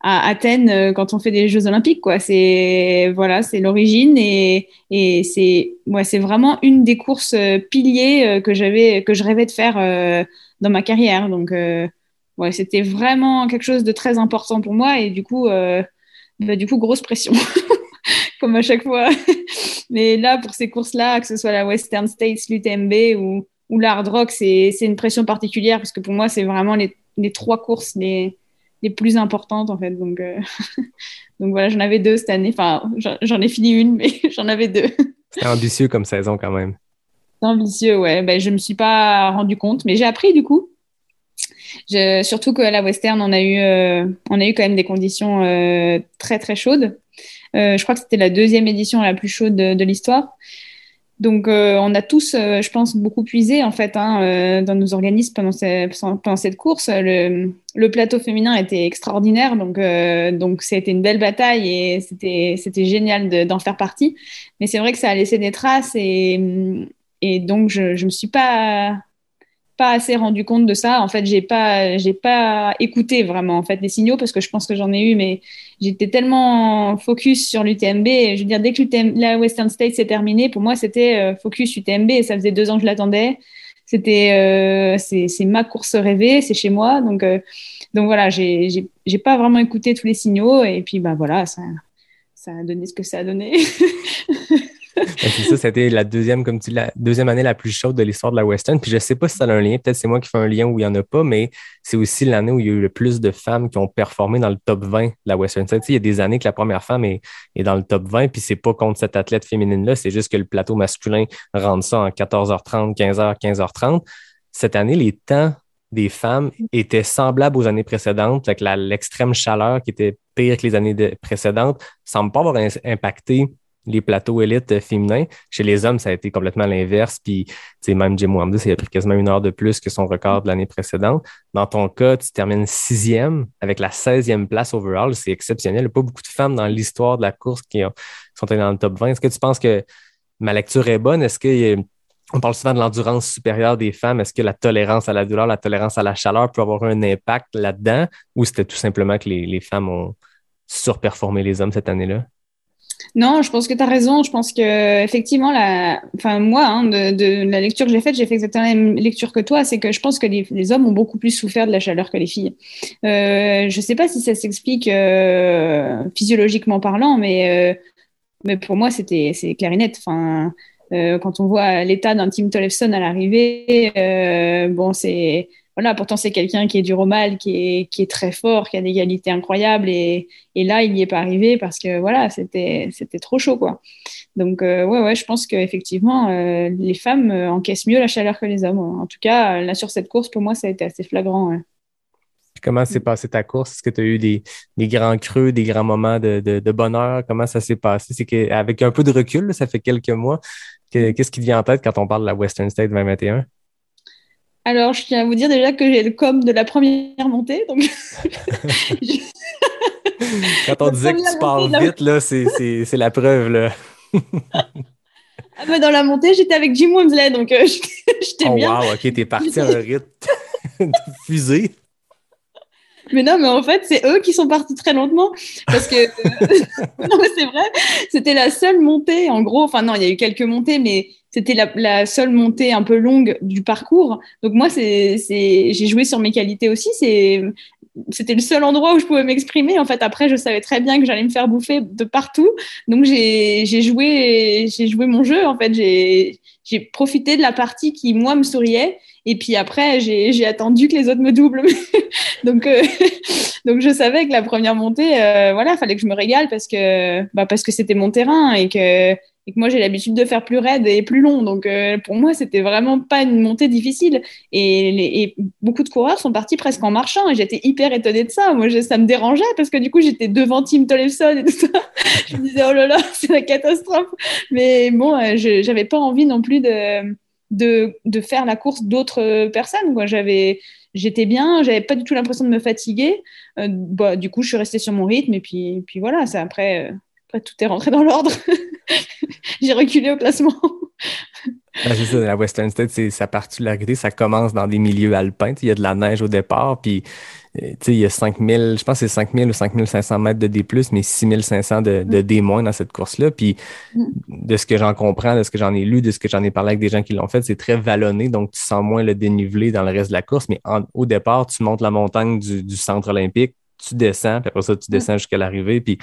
à Athènes quand on fait des Jeux Olympiques. C'est voilà, l'origine et, et c'est vraiment une des courses piliers que je rêvais de faire dans ma carrière. Donc ouais, c'était vraiment quelque chose de très important pour moi et du coup, bah, du coup, grosse pression, comme à chaque fois. Mais là, pour ces courses-là, que ce soit la Western States, l'UTMB ou, ou l'Hard Rock, c'est une pression particulière parce que pour moi, c'est vraiment les, les, trois courses les, les plus importantes en fait. Donc, euh, donc voilà, j'en avais deux cette année. Enfin, j'en ai fini une, mais j'en avais deux. C'est ambitieux comme saison quand même. Ambitieux, ouais. Ben, je ne me suis pas rendu compte, mais j'ai appris du coup. Surtout qu'à la Western, on a, eu, euh, on a eu quand même des conditions euh, très très chaudes. Euh, je crois que c'était la deuxième édition la plus chaude de, l'histoire. Donc, on a tous, je pense, beaucoup puisé en fait hein, dans nos organismes pendant, cette course. Le, plateau féminin était extraordinaire, donc donc c'était une belle bataille et c'était c'était génial d'en faire partie. Mais c'est vrai que ça a laissé des traces et et donc je je me suis pas pas assez rendu compte de ça. En fait, j'ai pas, pas écouté vraiment en fait les signaux parce que je pense que j'en ai eu, mais j'étais tellement focus sur l'UTMB. Je veux dire, dès que la Western State s'est terminée, pour moi, c'était euh, focus UTMB. Ça faisait deux ans que je l'attendais. C'était, euh, c'est ma course rêvée, c'est chez moi. Donc, euh, donc voilà, j'ai pas vraiment écouté tous les signaux. Et puis, bah voilà, ça, ça a donné ce que ça a donné. c'est ça, c'était la deuxième, comme tu la deuxième année la plus chaude de l'histoire de la Western. Puis je sais pas si ça a un lien, peut-être c'est moi qui fais un lien où il n'y en a pas, mais c'est aussi l'année où il y a eu le plus de femmes qui ont performé dans le top 20 de la Western Tu sais, il y a des années que la première femme est, dans le top 20, puis c'est pas contre cette athlète féminine-là, c'est juste que le plateau masculin rend ça en 14h30, 15h, 15h30. Cette année, les temps des femmes étaient semblables aux années précédentes, avec l'extrême chaleur qui était pire que les années précédentes, semble pas avoir impacté les plateaux élites féminins. Chez les hommes, ça a été complètement l'inverse. Puis, même Jim Wamda, ça a pris quasiment une heure de plus que son record de l'année précédente. Dans ton cas, tu termines sixième avec la 16e place overall. C'est exceptionnel. Il n'y a pas beaucoup de femmes dans l'histoire de la course qui sont dans le top 20. Est-ce que tu penses que ma lecture est bonne? Est-ce que on parle souvent de l'endurance supérieure des femmes. Est-ce que la tolérance à la douleur, la tolérance à la chaleur peut avoir un impact là-dedans? Ou c'était tout simplement que les femmes ont surperformé les hommes cette année-là? Non, je pense que tu as raison. Je pense que effectivement, la, enfin moi, hein, de, la lecture que j'ai faite, j'ai fait exactement la même lecture que toi. C'est que je pense que les, hommes ont beaucoup plus souffert de la chaleur que les filles. Euh, je sais pas si ça s'explique euh, physiologiquement parlant, mais euh, mais pour moi, c'était c'est clarinette. Enfin, euh, quand on voit l'état d'un Tim Tollefson à l'arrivée, bon, c'est voilà, pourtant c'est quelqu'un qui est dur au mal, qui est, qui est très fort, qui a des qualités incroyables et, et là il n'y est pas arrivé parce que voilà, c'était c'était trop chaud quoi. Donc euh, ouais ouais, je pense qu'effectivement euh, les femmes euh, encaissent mieux la chaleur que les hommes. En tout cas, là sur cette course pour moi ça a été assez flagrant. Comment s'est passée ta course? Est-ce que tu as eu des, des, grands creux, des grands moments de, de, bonheur? Comment ça s'est passé? C'est qu'avec un peu de recul, ça fait quelques mois, qu'est-ce qui te vient en tête quand on parle de la Western State 2021? Alors, je tiens à vous dire déjà que j'ai le com de la première montée. Donc... Quand on disait que tu parles vite, là, c'est la preuve. Là. ah, mais dans la montée, j'étais avec Jim Wemsley, donc euh, j'étais oh, bien. wow, ok, t'es parti à un rythme de fusée. Mais non, mais en fait, c'est eux qui sont partis très lentement. Parce que, non, mais c'est vrai, c'était la seule montée, en gros. Enfin, non, il y a eu quelques montées, mais c'était la, seule montée un peu longue du parcours. Donc moi, c'est, j'ai joué sur mes qualités aussi. C'est, c'était le seul endroit où je pouvais m'exprimer. En fait, après, je savais très bien que j'allais me faire bouffer de partout. Donc j'ai, joué, j'ai joué mon jeu. En fait, j'ai, j'ai profité de la partie qui moi me souriait. Et puis après, j'ai, attendu que les autres me doublent. donc, euh, donc je savais que la première montée, euh, voilà, fallait que je me régale parce que, bah, parce que c'était mon terrain et que moi j'ai l'habitude de faire plus raide et plus long. Donc euh, pour moi, c'était vraiment pas une montée difficile. Et, beaucoup de coureurs sont partis presque en marchant et j'étais hyper étonnée de ça. Moi, ça me dérangeait parce que du coup, j'étais devant Tim Tollefson et tout ça. je me disais, oh là là, c'est la catastrophe. Mais bon, euh, je j'avais pas envie non plus de, de, faire la course d'autres personnes. J'avais j'étais bien, j'avais pas du tout l'impression de me fatiguer. Euh, bah, du coup, je suis restée sur mon rythme et puis, puis voilà, ça, après, après, tout est rentré dans l'ordre. j'ai reculé au classement. c'est ça, la Western State, c'est sa particularité, ça commence dans des milieux alpins. Il y a de la neige au départ, puis euh, il y a 5000, je pense que c'est 5000 ou 5500 mètres de D+, mais 6500 de, de D- dans cette course-là. Puis de ce que j'en comprends, de ce que j'en ai lu, de ce que j'en ai parlé avec des gens qui l'ont fait, c'est très vallonné, donc tu sens moins le dénivelé dans le reste de la course. Mais au départ, tu montes la montagne du, du centre olympique, tu descends, puis après ça, tu mm. descends jusqu'à l'arrivée, puis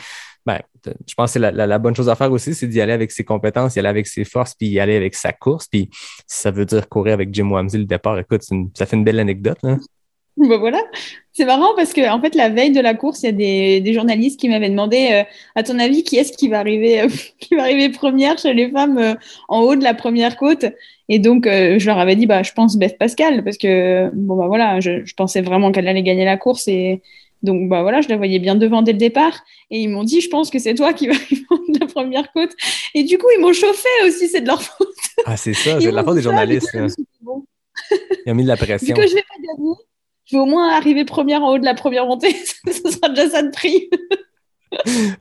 ben, je pense que la, la, bonne chose à faire aussi, c'est d'y aller avec ses compétences, d'y aller avec ses forces, puis y aller avec sa course. Puis ça veut dire courir avec Jim Wamsley le départ, écoute, ça fait une belle anecdote. Là. Ben voilà, c'est marrant parce que en fait la veille de la course, il y a des, des journalistes qui m'avaient demandé, euh, à ton avis, qui est-ce qui va arriver, euh, qui va arriver première chez les femmes euh, en haut de la première côte? Et donc je leur avais dit, bah je pense Beth Pascal parce que bon bah voilà, je, je pensais vraiment qu'elle allait gagner la course donc bah voilà, je la voyais bien devant dès le départ. Et ils m'ont dit, je pense que c'est toi qui vas de la première côte. Et du coup, ils m'ont chauffé aussi, c'est de leur faute. Ah, c'est ça, c'est de la faute des journalistes. Ils ont mis de la pression. Vu que je vais pas gagner, je vais au moins arriver première en haut de la première montée. Ce sera déjà ça de prix.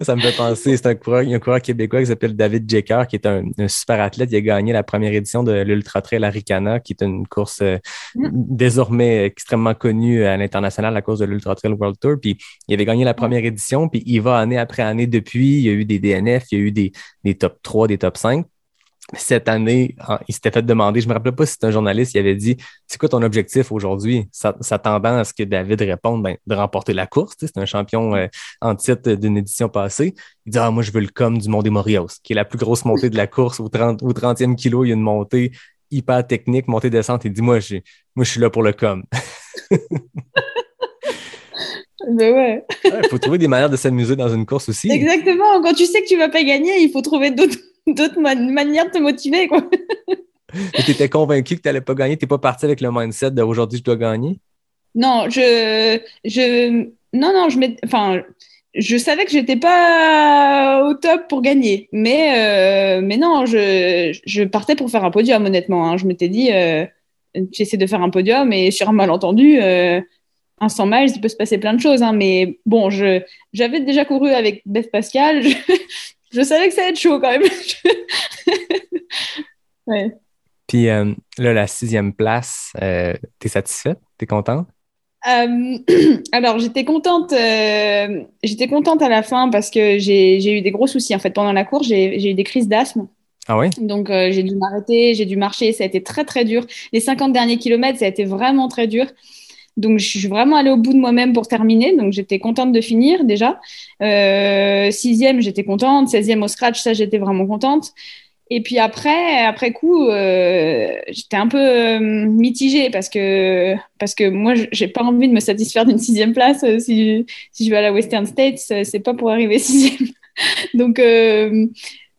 Ça me fait penser, c'est un coureur, il y a un coureur québécois qui s'appelle David Jecker, qui est un, super athlète. Il a gagné la première édition de l'Ultra Trail Aricana, qui est une course euh, mm. désormais extrêmement connue à l'international, la course de l'Ultra Trail World Tour. Puis il avait gagné la première édition, puis il va année après année depuis. Il y a eu des DNF, il y a eu des, des top 3, des top 5 cette année, il s'était fait demander, je me rappelle pas si c'était un journaliste, il avait dit C'est quoi ton objectif aujourd'hui? S'attendant à ce que David réponde ben, de remporter la course. C'est un champion euh, en titre d'une édition passée. Il dit Ah, moi, je veux le com du Mont des Morios, qui est la plus grosse montée de la course. Au, 30, au 30e kilo, il y a une montée hyper technique, montée-descente. Il dit Moi, moi, je suis là pour le com. Ben ouais. Il faut trouver des manières de s'amuser dans une course aussi. Exactement. Quand tu sais que tu vas pas gagner, il faut trouver d'autres d'autres manières de te motiver. Quoi. tu étais convaincu que tu n'allais pas gagner, tu n'es pas parti avec le mindset d'aujourd'hui, je dois gagner? Non, je. je non, non, je Enfin, je savais que j'étais pas au top pour gagner, mais, euh, mais non, je, je, partais pour faire un podium, honnêtement. Hein. Je m'étais dit, euh, j'essaie de faire un podium et sur un malentendu, euh, un 100 miles, il peut se passer plein de choses. Hein, mais bon, j'avais déjà couru avec Beth Pascal. je savais que ça allait être chaud quand même. ouais. Puis euh, là, la sixième place, euh, t'es satisfaite? T'es contente? Euh, alors, j'étais contente, j'étais contente à la fin parce que j'ai eu des gros soucis. En fait, pendant la course, j'ai eu des crises d'asthme. Ah oui? Donc, j'ai dû m'arrêter, j'ai dû marcher. Ça a été très, très dur. Les 50 derniers kilomètres, ça a été vraiment très dur. Donc, je suis vraiment allée au bout de moi-même pour terminer. Donc, j'étais contente de finir déjà. Euh, sixième, j'étais contente. Seizième au scratch, ça, j'étais vraiment contente. Et puis après, après coup, euh, j'étais un peu euh, mitigée parce que, parce que moi, j'ai pas envie de me satisfaire d'une sixième place. Euh, si, si je vais à la Western States, c'est pas pour arriver sixième. donc, euh,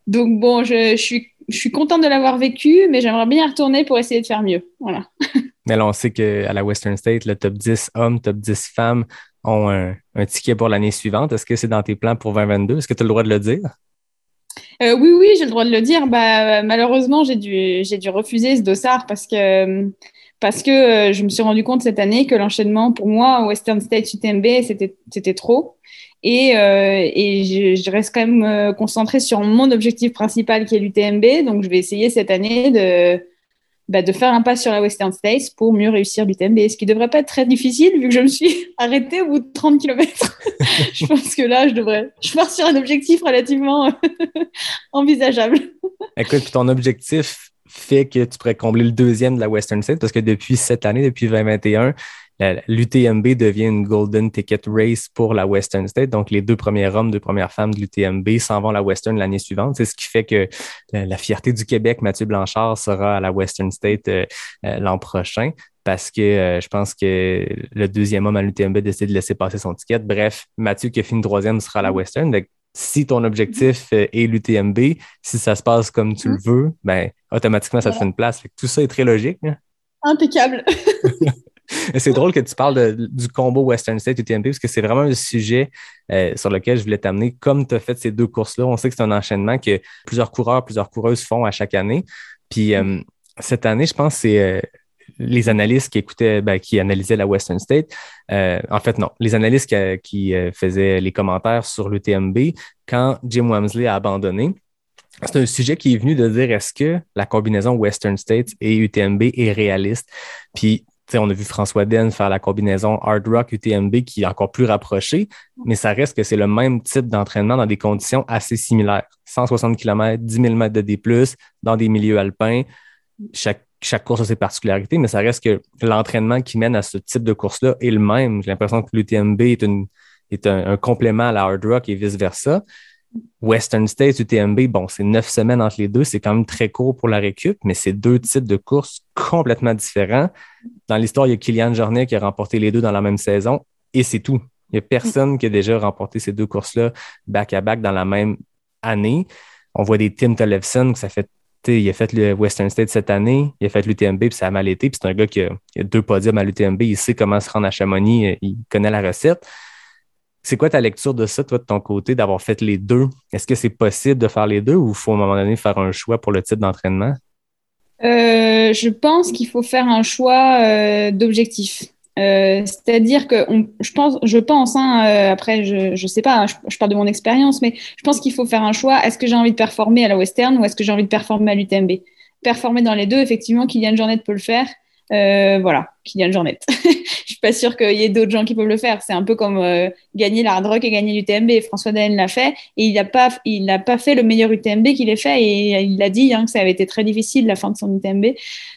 donc bon, je, je, suis, je suis contente de l'avoir vécu, mais j'aimerais bien y retourner pour essayer de faire mieux. Voilà. Mais là, on sait qu'à la Western State, le top 10 hommes, top 10 femmes ont un, ticket pour l'année suivante. Est-ce que c'est dans tes plans pour 2022? Est-ce que tu as le droit de le dire? Euh, oui, oui, j'ai le droit de le dire. Bah, malheureusement, j'ai dû, dû refuser ce dossard parce que, parce que euh, je me suis rendu compte cette année que l'enchaînement pour moi, Western State UTMB, c'était, c'était trop. Et, euh, et je, je, reste quand même concentrée sur mon objectif principal qui est l'UTMB. Donc, je vais essayer cette année de, bah, de faire un pas sur la Western States pour mieux réussir l'UTMB, ce qui devrait pas être très difficile vu que je me suis arrêtée au bout de 30 km. je pense que là, je devrais. Je pars sur un objectif relativement envisageable. Écoute, ton objectif fait que tu pourrais combler le deuxième de la Western States parce que depuis cette année, depuis 2021, l'UTMB devient une Golden Ticket Race pour la Western State. Donc, les deux premiers hommes, deux premières femmes de l'UTMB s'en vont à la Western l'année suivante. C'est ce qui fait que la, fierté du Québec, Mathieu Blanchard, sera à la Western State euh, euh, l'an prochain parce que euh, je pense que le deuxième homme à l'UTMB décide de laisser passer son ticket. Bref, Mathieu qui a fini troisième sera à la Western. Donc, si ton objectif est l'UTMB, si ça se passe comme tu le veux, ben automatiquement, ça te fait une place. tout ça est très logique. Hein. Impeccable. c'est drôle que tu parles du combo Western State UTMB parce que c'est vraiment un sujet euh, sur lequel je voulais t'amener. Comme tu as fait ces deux courses-là, on sait que c'est un enchaînement que plusieurs coureurs, plusieurs coureuses font à chaque année. Puis euh, cette année, je pense que c'est euh, les analystes qui écoutaient, ben, qui analysaient la Western State. en fait, non, les analystes qui, qui faisaient les commentaires sur l'UTMB quand Jim Wamsley a abandonné. C'est un sujet qui est venu de dire est-ce que la combinaison Western States et UTMB est réaliste? Puis on a vu François Den faire la combinaison Hard Rock UTMB qui est encore plus rapprochée, mais ça reste que c'est le même type d'entraînement dans des conditions assez similaires. 160 km, 10 000 mètres de D+, dans des milieux alpins. Chaque, course a ses particularités, mais ça reste que l'entraînement qui mène à ce type de course-là est le même. J'ai l'impression que l'UTMB est, un, complément à la Hard Rock et vice-versa. Western States, UTMB, bon, c'est neuf semaines entre les deux, c'est quand même très court pour la récup, mais c'est deux types de courses complètement différents. Dans l'histoire, il y a Kylian Jornet qui a remporté les deux dans la même saison et c'est tout. Il n'y a personne qui a déjà remporté ces deux courses-là back-à-back dans la même année. On voit des Tim Tollefson, que ça fait il a fait le Western State cette année, il a fait l'UTMB, puis ça a mal été. Puis c'est un gars qui a, a deux podiums à l'UTMB, il sait comment se rendre à Chamonix, il connaît la recette. C'est quoi ta lecture de ça, toi, de ton côté, d'avoir fait les deux? Est-ce que c'est possible de faire les deux ou il faut à un moment donné faire un choix pour le type d'entraînement? Euh, je pense qu'il faut faire un choix euh, d'objectif. Euh, c'est-à-dire que je pense, je pense hein, euh, après, je, je sais pas, hein, je, je, parle de mon expérience, mais je pense qu'il faut faire un choix. Est-ce que j'ai envie de performer à la Western ou est-ce que j'ai envie de performer à l'UTMB Performer dans les deux, effectivement, Kylian Jornet peut le faire. Euh, voilà, Kylian Jornet. je suis pas sûre qu'il y ait d'autres gens qui peuvent le faire. C'est un peu comme euh, gagner l'hard rock et gagner l'UTMB. François Daen l'a fait et il n'a pas, pas fait le meilleur UTMB qu'il ait fait et il a dit hein, que ça avait été très difficile la fin de son UTMB.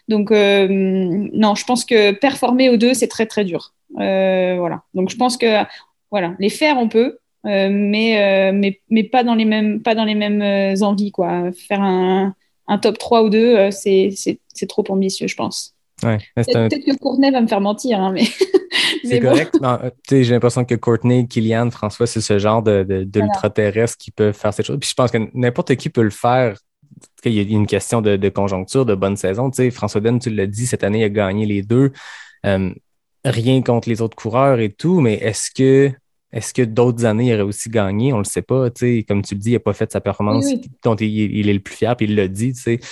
Donc euh, non, je pense que performer aux deux c'est très très dur. Euh, voilà. Donc je pense que voilà, les faire on peut, mais, mais mais pas dans les mêmes pas dans les mêmes envies quoi. Faire un, un top 3 ou 2 c'est c'est trop ambitieux je pense. Ouais, Peut-être un... que Courtenay va me faire mentir, hein, mais. C'est correct. Bon. J'ai l'impression que Courtney, Kylian, François, c'est ce genre de, de, d'ultra-terrestre qui peuvent faire ces choses. Puis je pense que n'importe qui peut le faire. Il y a une question de, de conjoncture, de bonne saison. Tu sais, François Den, tu l'as dit, cette année, il a gagné les deux. Euh, rien contre les autres coureurs et tout, mais est-ce que est-ce que d'autres années, il aurait aussi gagné? On ne le sait pas. Tu sais, comme tu le dis, il n'a pas fait sa performance Oui, oui. dont il, il est le plus fier, puis il l'a dit. Tu sais. Est-ce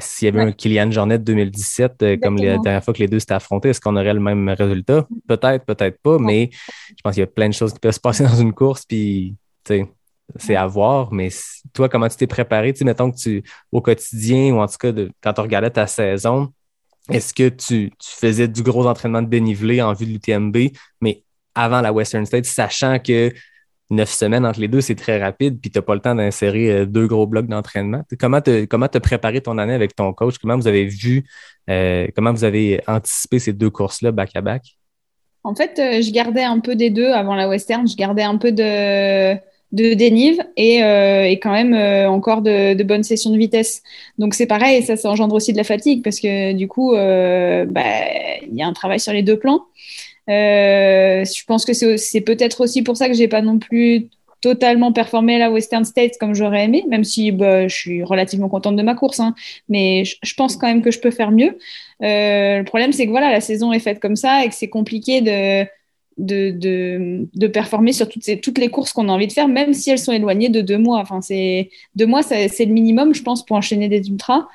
S'il y avait Ouais. un Kylian Jornet 2017, euh, comme la dernière fois que les deux s'étaient affrontés, est-ce qu'on aurait le même résultat? Peut-être, peut-être pas, mais je pense qu'il y a plein de choses qui peuvent se passer dans une course, puis c'est à voir. Mais toi, comment tu t'es préparé? Tu sais, mettons que tu, au quotidien, ou en tout cas, de, quand tu regardais ta saison, est-ce que tu, tu faisais du gros entraînement de dénivelé en vue de l'UTMB, mais avant la Western State, sachant que neuf semaines entre les deux, c'est très rapide, puis tu n'as pas le temps d'insérer euh, deux gros blocs d'entraînement. Comment te, comment te préparé ton année avec ton coach? Comment vous avez vu, euh, comment vous avez anticipé ces deux courses-là back-à-back? En fait, euh, je gardais un peu des deux avant la western. Je gardais un peu de, de dénive et, et quand même encore de, bonnes sessions de vitesse. Donc c'est pareil, ça, ça engendre aussi de la fatigue parce que du coup, bah, il y a un travail sur les deux plans. Euh, je pense que c'est peut-être aussi pour ça que j'ai pas non plus totalement performé la Western States comme j'aurais aimé, même si bah, je suis relativement contente de ma course. Hein. mais je, pense quand même que je peux faire mieux. Euh, le problème, c'est que voilà, la saison est faite comme ça et que c'est compliqué de, de, de, performer sur toutes, les courses qu'on a envie de faire, même si elles sont éloignées de deux mois. Enfin, deux mois, c'est le minimum, je pense, pour enchaîner des ultras,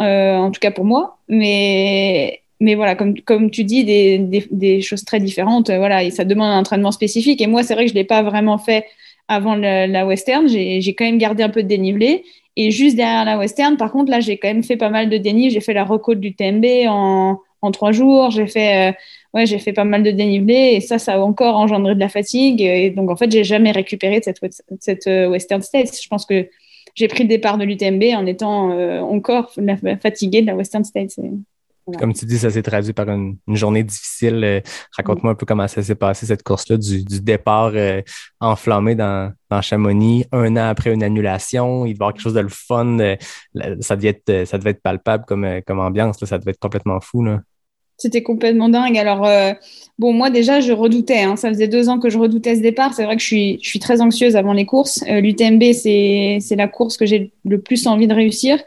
euh, en tout cas pour moi. Mais, mais voilà, comme, comme tu dis, des, des, choses très différentes, euh, voilà, et ça demande un entraînement spécifique. Et moi, c'est vrai que je ne l'ai pas vraiment fait avant la, western. J'ai quand même gardé un peu de dénivelé. Et juste derrière la western, par contre, là, j'ai quand même fait pas mal de dénivelé. J'ai fait la recôte du TMB en, en trois jours. J'ai fait, euh, ouais, j'ai fait pas mal de dénivelé. Et ça, ça a encore engendré de la fatigue. Et donc, en fait, j'ai jamais récupéré de cette, cette euh, Western States. Je pense que j'ai pris le départ de l'UTMB en étant encore fatiguée de la Western States. Comme tu dis, ça s'est traduit par une, une journée difficile. Euh, Raconte-moi un peu comment ça s'est passé, cette course-là, du, du départ euh, enflammé dans, dans Chamonix, un an après une annulation. Il devait y avoir quelque chose de le fun. euh, ça, devait être, ça devait être palpable comme, comme ambiance. là. Ça devait être complètement fou. Là. C'était complètement dingue. Alors, euh, bon, moi déjà, je redoutais. Hein. Ça faisait deux ans que je redoutais ce départ. C'est vrai que je suis, je suis très anxieuse avant les courses. Euh, L'UTMB, c'est la course que j'ai le plus envie de réussir.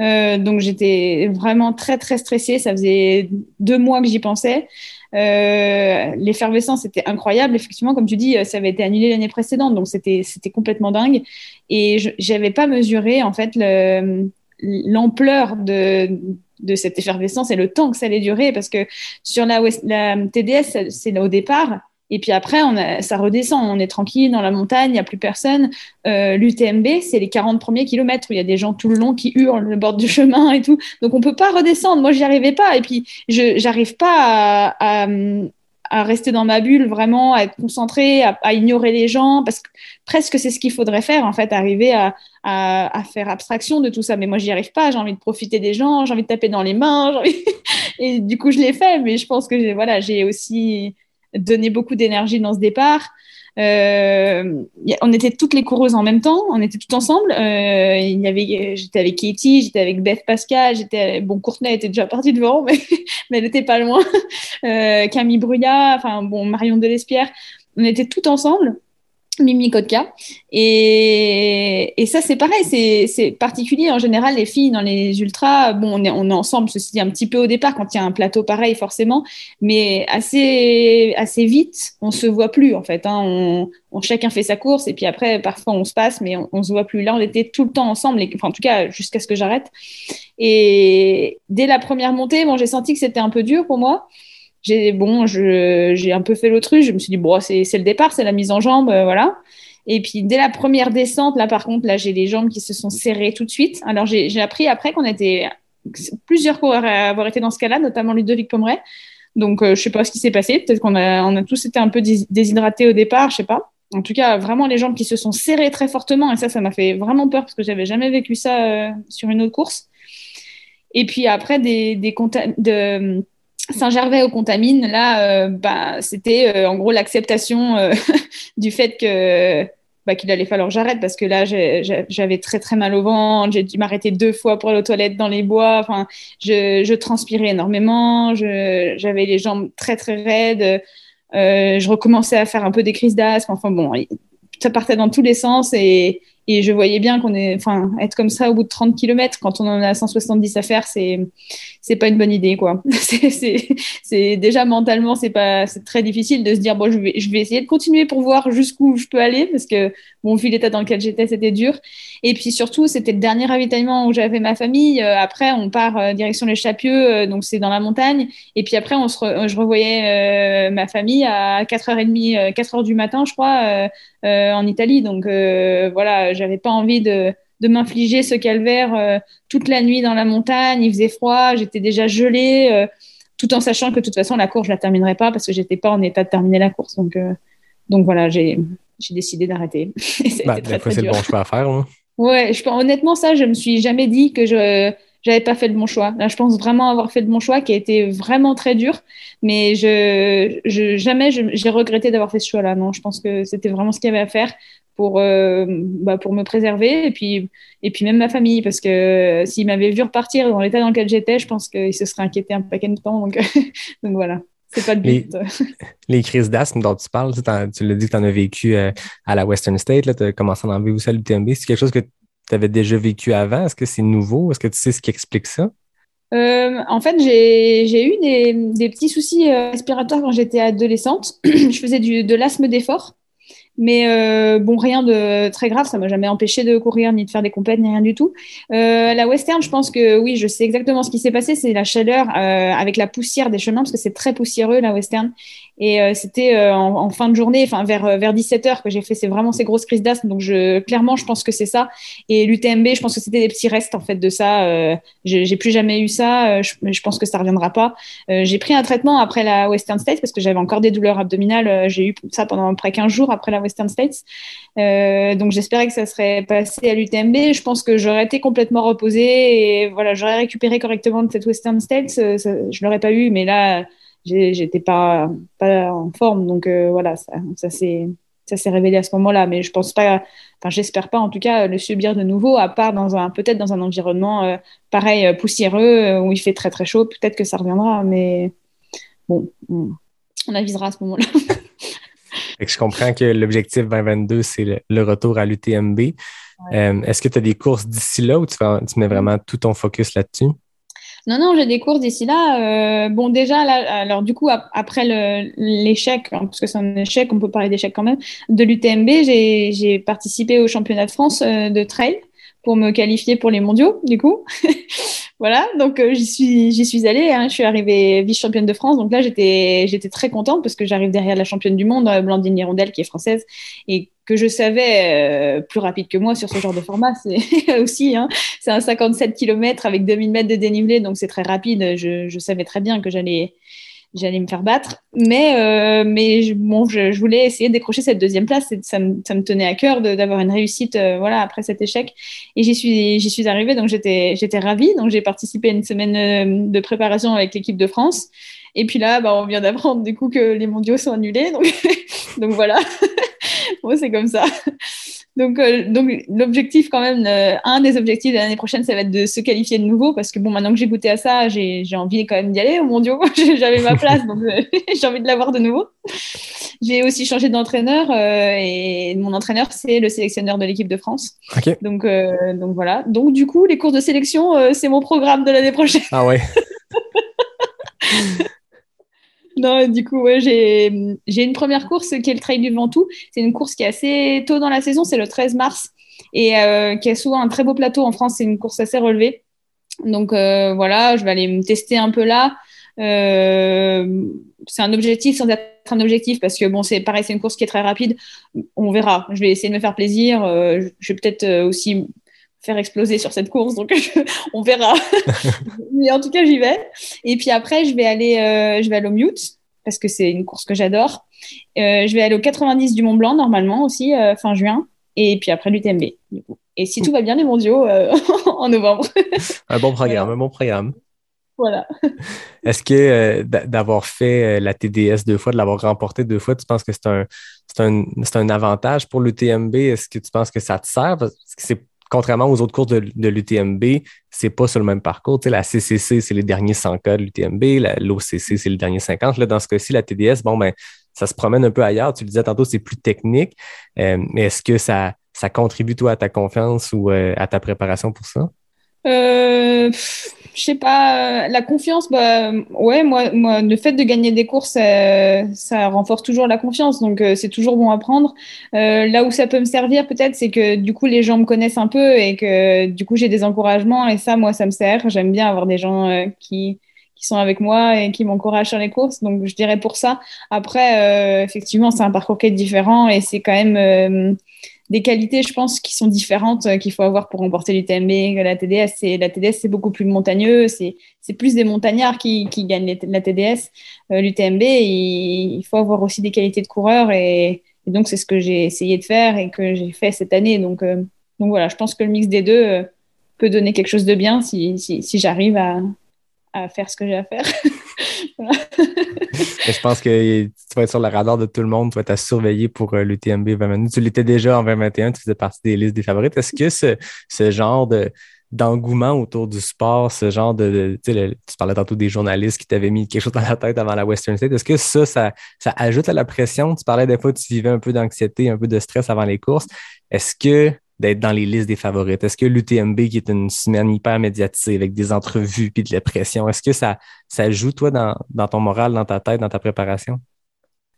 Euh, donc, j'étais vraiment très, très stressée. Ça faisait deux mois que j'y pensais. Euh, L'effervescence était incroyable. Effectivement, comme tu dis, ça avait été annulé l'année précédente. Donc, c'était c'était complètement dingue. Et je n'avais pas mesuré, en fait, le- l'ampleur de, de cette effervescence et le temps que ça allait durer parce que sur la, TDS, c'est au départ. Et puis après, ça redescend. On est tranquille dans la montagne, il n'y a plus personne. Euh, L'UTMB, c'est les 40 premiers kilomètres où il y a des gens tout le long qui hurlent le bord du chemin et tout. Donc on peut pas redescendre. Moi, j'y arrivais pas. Et puis, je j'arrive pas à, rester dans ma bulle, vraiment, à être concentrée, à, ignorer les gens, parce que presque c'est ce qu'il faudrait faire, en fait, arriver à, faire abstraction de tout ça. Mais moi, j'y arrive pas. J'ai envie de profiter des gens, j'ai envie de taper dans les mains. Et du coup, je l'ai fait. Mais je pense que voilà, j'ai aussi donné beaucoup d'énergie dans ce départ. Euh, on était toutes les coureuses en même temps, on était toutes ensemble. Euh, il y avait, j'étais avec Katie, j'étais avec Beth Pascal, j'étais bon Courtenay était déjà partie devant, mais, mais elle était pas loin. Euh, Camille Bruyat, enfin bon Marion Delespierre, on était toutes ensemble. Mimi Kotka. Et, et ça, c'est pareil, c'est particulier. En général, les filles dans les ultras, bon, on est, on est ensemble, ceci dit, un petit peu au départ, quand il y a un plateau pareil, forcément, mais assez, assez vite, on se voit plus, en fait. hein. On, on- chacun fait sa course, et puis après, parfois, on se passe, mais on, on se voit plus. Là, on était tout le temps ensemble, et- enfin, en tout cas, jusqu'à ce que j'arrête. Et dès la première montée, bon, j'ai senti que c'était un peu dur pour moi. J'ai bon, j'ai un peu fait l'autruche. Je me suis dit, bon, c'est le départ, c'est la mise en jambe, voilà. Et puis dès la première descente, là par contre, là j'ai les jambes qui se sont serrées tout de suite. Alors j'ai appris après qu'on était plusieurs coureurs à avoir été dans ce cas-là, notamment Ludovic Pomeray. Donc je sais pas ce qui s'est passé. Peut-être qu'on a, tous été un peu déshydratés au départ, je sais pas. En tout cas, vraiment les jambes qui se sont serrées très fortement. Et ça, ça m'a fait vraiment peur parce que j'avais jamais vécu ça sur une autre course. Et puis après, des, des de Saint-Gervais au Contamine, là, euh, bah, c'était euh, en gros l'acceptation euh, du fait que bah, qu'il allait falloir que j'arrête parce que là, j'avais très très mal au ventre. J'ai dû m'arrêter deux fois pour aller aux toilettes dans les bois. Enfin, je, je transpirais énormément. J'avais les jambes très très raides. je recommençais à faire un peu des crises d'asthme. Enfin bon, ça partait dans tous les sens et, et je voyais bien qu'on est, enfin, être comme ça au bout de 30 km quand on en a 170 à faire, c'est, c'est pas une bonne idée, quoi. c'est, déjà mentalement, c'est pas, c'est très difficile de se dire, bon, je vais, je vais essayer de continuer pour voir jusqu'où je peux aller parce que, bon, vu l'état dans lequel j'étais, c'était dur. Et puis surtout, c'était le dernier ravitaillement où j'avais ma famille. Euh, après, on part euh, direction les Chapieux, euh, donc c'est dans la montagne. Et puis après, on se je revoyais ma famille à 4h30, 4h du matin, je crois, en Italie. Donc voilà, j'avais pas envie de, de m'infliger ce calvaire toute la nuit dans la montagne. Il faisait froid, j'étais déjà gelée, tout en sachant que de toute façon, la course, je la terminerai pas parce que j'étais pas en état de terminer la course. Donc, donc voilà, j'ai décidé d'arrêter. bah, c'est le bon choix à faire. Hein. Ouais, je, honnêtement, ça, je me suis jamais dit que je j'avais pas fait le bon choix. Là, je pense vraiment avoir fait le bon choix qui a été vraiment très dur, mais je, je jamais j'ai regretté d'avoir fait ce choix-là. Non, je pense que c'était vraiment ce qu'il y avait à faire pour euh, bah, pour me préserver et puis et puis même ma famille parce que s'ils m'avaient vu repartir dans l'état dans lequel j'étais, je pense qu'ils se seraient inquiétés un paquet de temps. Donc donc voilà. C'est pas le but. Les, crises d'asthme dont tu parles, tu, l'as dit que tu en as vécu euh, à la Western State, tu as commencé à en vivre aussi à l'UTMB. C'est quelque chose que tu avais déjà vécu avant? Est-ce que c'est nouveau? Est-ce que tu sais ce qui explique ça? Euh, en fait, j'ai eu des, petits soucis euh, respiratoires quand j'étais adolescente. je faisais du, de l'asthme d'effort. Mais euh, bon, rien de très grave, ça m'a jamais empêché de courir, ni de faire des compètes, ni rien du tout. La western, je pense que oui, je sais exactement ce qui s'est passé. C'est la chaleur avec la poussière des chemins, parce que c'est très poussiéreux la western. Et euh, c'était euh, en, en, fin de journée, enfin vers vers 17 h que j'ai fait c'est vraiment ces grosses crises d'asthme. Donc je clairement, je pense que c'est ça. Et l'UTMB, je pense que c'était des petits restes en fait de ça. j'ai plus jamais eu ça. Je, je, pense que ça reviendra pas. j'ai pris un traitement après la Western States parce que j'avais encore des douleurs abdominales. j'ai eu ça pendant près 15 jours après la Western States. Euh, donc j'espérais que ça serait passé à l'UTMB. Je pense que j'aurais été complètement reposée et voilà, j'aurais récupéré correctement de cette Western States. Euh, je l'aurais pas eu, mais là, j'étais pas pas en forme. Donc euh, voilà, ça, ça s'est ça s'est révélé à ce moment-là. Mais je pense pas, enfin j'espère pas en tout cas le subir de nouveau, à part dans un peut-être dans un environnement pareil poussiéreux où il fait très très chaud. Peut-être que ça reviendra, mais bon, on avisera à ce moment-là. je comprends que l'objectif 2022, c'est le, retour à l'UTMB. Euh, est-ce que tu as des courses d'ici là ou tu, mets vraiment tout ton focus là-dessus? Non, non, j'ai des courses d'ici là. Euh, bon, déjà, là, alors du coup, après l'échec, hein, parce que c'est un échec, on peut parler d'échec quand même, de l'UTMB, j'ai participé au championnat de France euh, de trail pour me qualifier pour les mondiaux, du coup. voilà, donc euh, j'y suis, j'y suis allée. Hein, je suis arrivée vice-championne de France. Donc là, j'étais, j'étais très contente parce que j'arrive derrière la championne du monde, euh, Blandine Hirondelle, qui est française et que je savais euh, plus rapide que moi sur ce genre de format. C'est aussi, hein, c'est un 57 km avec 2000 mètres de dénivelé, donc c'est très rapide. Je, je savais très bien que j'allais j'allais me faire battre. Mais, euh, mais bon, je, je, voulais essayer de décrocher cette deuxième place. Et ça, me, ça me tenait à cœur d'avoir une réussite euh, voilà, après cet échec. Et j'y suis, j'y suis arrivée, donc j'étais ravie. Donc j'ai participé à une semaine euh, de préparation avec l'équipe de France. Et puis là, bah, on vient d'apprendre du coup que les mondiaux sont annulés. Donc, donc voilà, bon, c'est comme ça. Donc, euh, donc l'objectif quand même, euh, un des objectifs de l'année prochaine, ça va être de se qualifier de nouveau parce que bon, maintenant que j'ai goûté à ça, j'ai envie quand même d'y aller au mondiaux. J'avais ma place, donc euh, j'ai envie de l'avoir de nouveau. J'ai aussi changé d'entraîneur et mon entraîneur, c'est le sélectionneur de l'équipe de France. Donc, donc voilà. Donc du coup, les courses de sélection, c'est mon programme de l'année prochaine. Ah ouais. non, du coup, j'ai une première course qui est le Trail du Ventoux. C'est une course qui est assez tôt dans la saison, c'est le 13 mars, et euh, qui a souvent un très beau plateau en France. C'est une course assez relevée. Donc euh, voilà, je vais aller me tester un peu là. Euh, c'est un objectif sans être un objectif parce que bon, c'est pareil, c'est une course qui est très rapide. On verra. Je vais essayer de me faire plaisir. Je vais peut-être aussi faire exploser sur cette course, donc on verra. Mais en tout cas, j'y vais. Et puis après, je vais aller, je vais aller au Mute parce que c'est une course que j'adore. je vais aller au 90 du Mont Blanc normalement aussi fin juin. Et puis après l'UTMB. Et si tout va bien, les mondiaux en novembre. un bon programme, un bon programme. Voilà. Est-ce que euh, d'avoir fait euh, la TDS deux fois, de l'avoir remporté deux fois, tu penses que c'est un, un, un, avantage pour l'UTMB? Est-ce que tu penses que ça te sert? Parce que c'est contrairement aux autres courses de, de l'UTMB, c'est pas sur le même parcours. Tu sais, la CCC, c'est les derniers 100 cas de l'UTMB, l'OCC, c'est les derniers 50. Là, dans ce cas-ci, la TDS, bon, ben, ça se promène un peu ailleurs. Tu le disais tantôt, c'est plus technique. Euh, mais est-ce que ça, ça contribue, toi, à ta confiance ou à ta préparation pour ça? Euh, je sais pas, la confiance, bah, ouais, moi, moi, le fait de gagner des courses, ça, renforce toujours la confiance, donc euh, c'est toujours bon à prendre. Euh, là où ça peut me servir, peut-être, c'est que du coup, les gens me connaissent un peu et que du coup, j'ai des encouragements et ça, moi, ça me sert. J'aime bien avoir des gens euh, qui, qui sont avec moi et qui m'encouragent sur les courses, donc je dirais pour ça. Après, effectivement, c'est un parcours qui est différent et c'est quand même des qualités, je pense, qui sont différentes euh, qu'il faut avoir pour remporter l'UTMB la TDS. Et la TDS, c'est beaucoup plus montagneux, c'est plus des montagnards qui, qui gagnent la TDS. Euh, L'UTMB, il, faut avoir aussi des qualités de coureur et, donc c'est ce que j'ai essayé de faire et que j'ai fait cette année. Donc, euh, donc voilà, je pense que le mix des deux peut donner quelque chose de bien si, si, si j'arrive à, à faire ce que j'ai à faire. je pense que tu vas être sur le radar de tout le monde, tu vas être à surveiller pour euh, l'UTMB 2021. Tu l'étais déjà en 2021, tu faisais partie des listes des favorites. Est-ce que ce, ce genre de d'engouement autour du sport, ce genre de, tu, parlais tantôt des journalistes qui t'avaient mis quelque chose dans la tête avant la Western State. Est-ce que ça, ça, ça ajoute à la pression? Tu parlais des fois tu vivais un peu d'anxiété, un peu de stress avant les courses. Est-ce que d'être dans les listes des favorites? Est-ce que l'UTMB, qui est une semaine hyper médiatisée avec des entrevues puis de la pression, est-ce que ça, ça joue, toi, dans, dans ton moral, dans ta tête, dans ta préparation?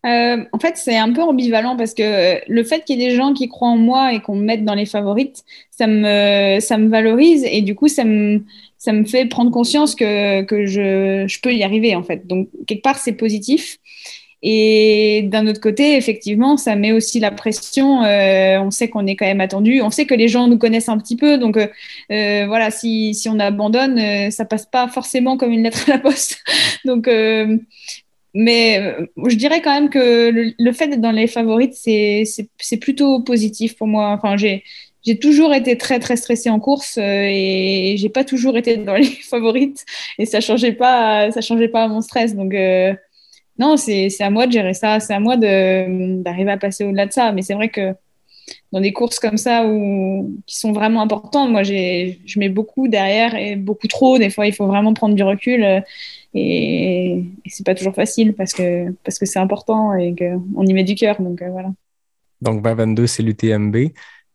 Euh, en fait, c'est un peu ambivalent parce que le fait qu'il y ait des gens qui croient en moi et qu'on me mette dans les favorites, ça me, ça me valorise et du coup, ça me, ça me fait prendre conscience que, que je, je peux y arriver, en fait. Donc, quelque part, c'est positif. Et d'un autre côté, effectivement, ça met aussi la pression. Euh, on sait qu'on est quand même attendu. On sait que les gens nous connaissent un petit peu. Donc, euh, euh voilà, si, si, on abandonne, euh, ça passe pas forcément comme une lettre à la poste. donc, mais je dirais quand même que le, fait d'être dans les favorites, c'est plutôt positif pour moi. Enfin, j'ai toujours été très très stressée en course et j'ai pas toujours été dans les favorites et ça changeait pas ça changeait pas mon stress donc non, c'est à moi de gérer ça. C'est à moi d'arriver à passer au-delà de ça. Mais c'est vrai que dans des courses comme ça où, qui sont vraiment importantes, moi, je mets beaucoup derrière et beaucoup trop. Des fois, il faut vraiment prendre du recul. Euh, et, et c'est pas toujours facile parce que parce que c'est important et qu'on y met du cœur. Donc, euh, voilà. Donc, 2022, c'est l'UTMB.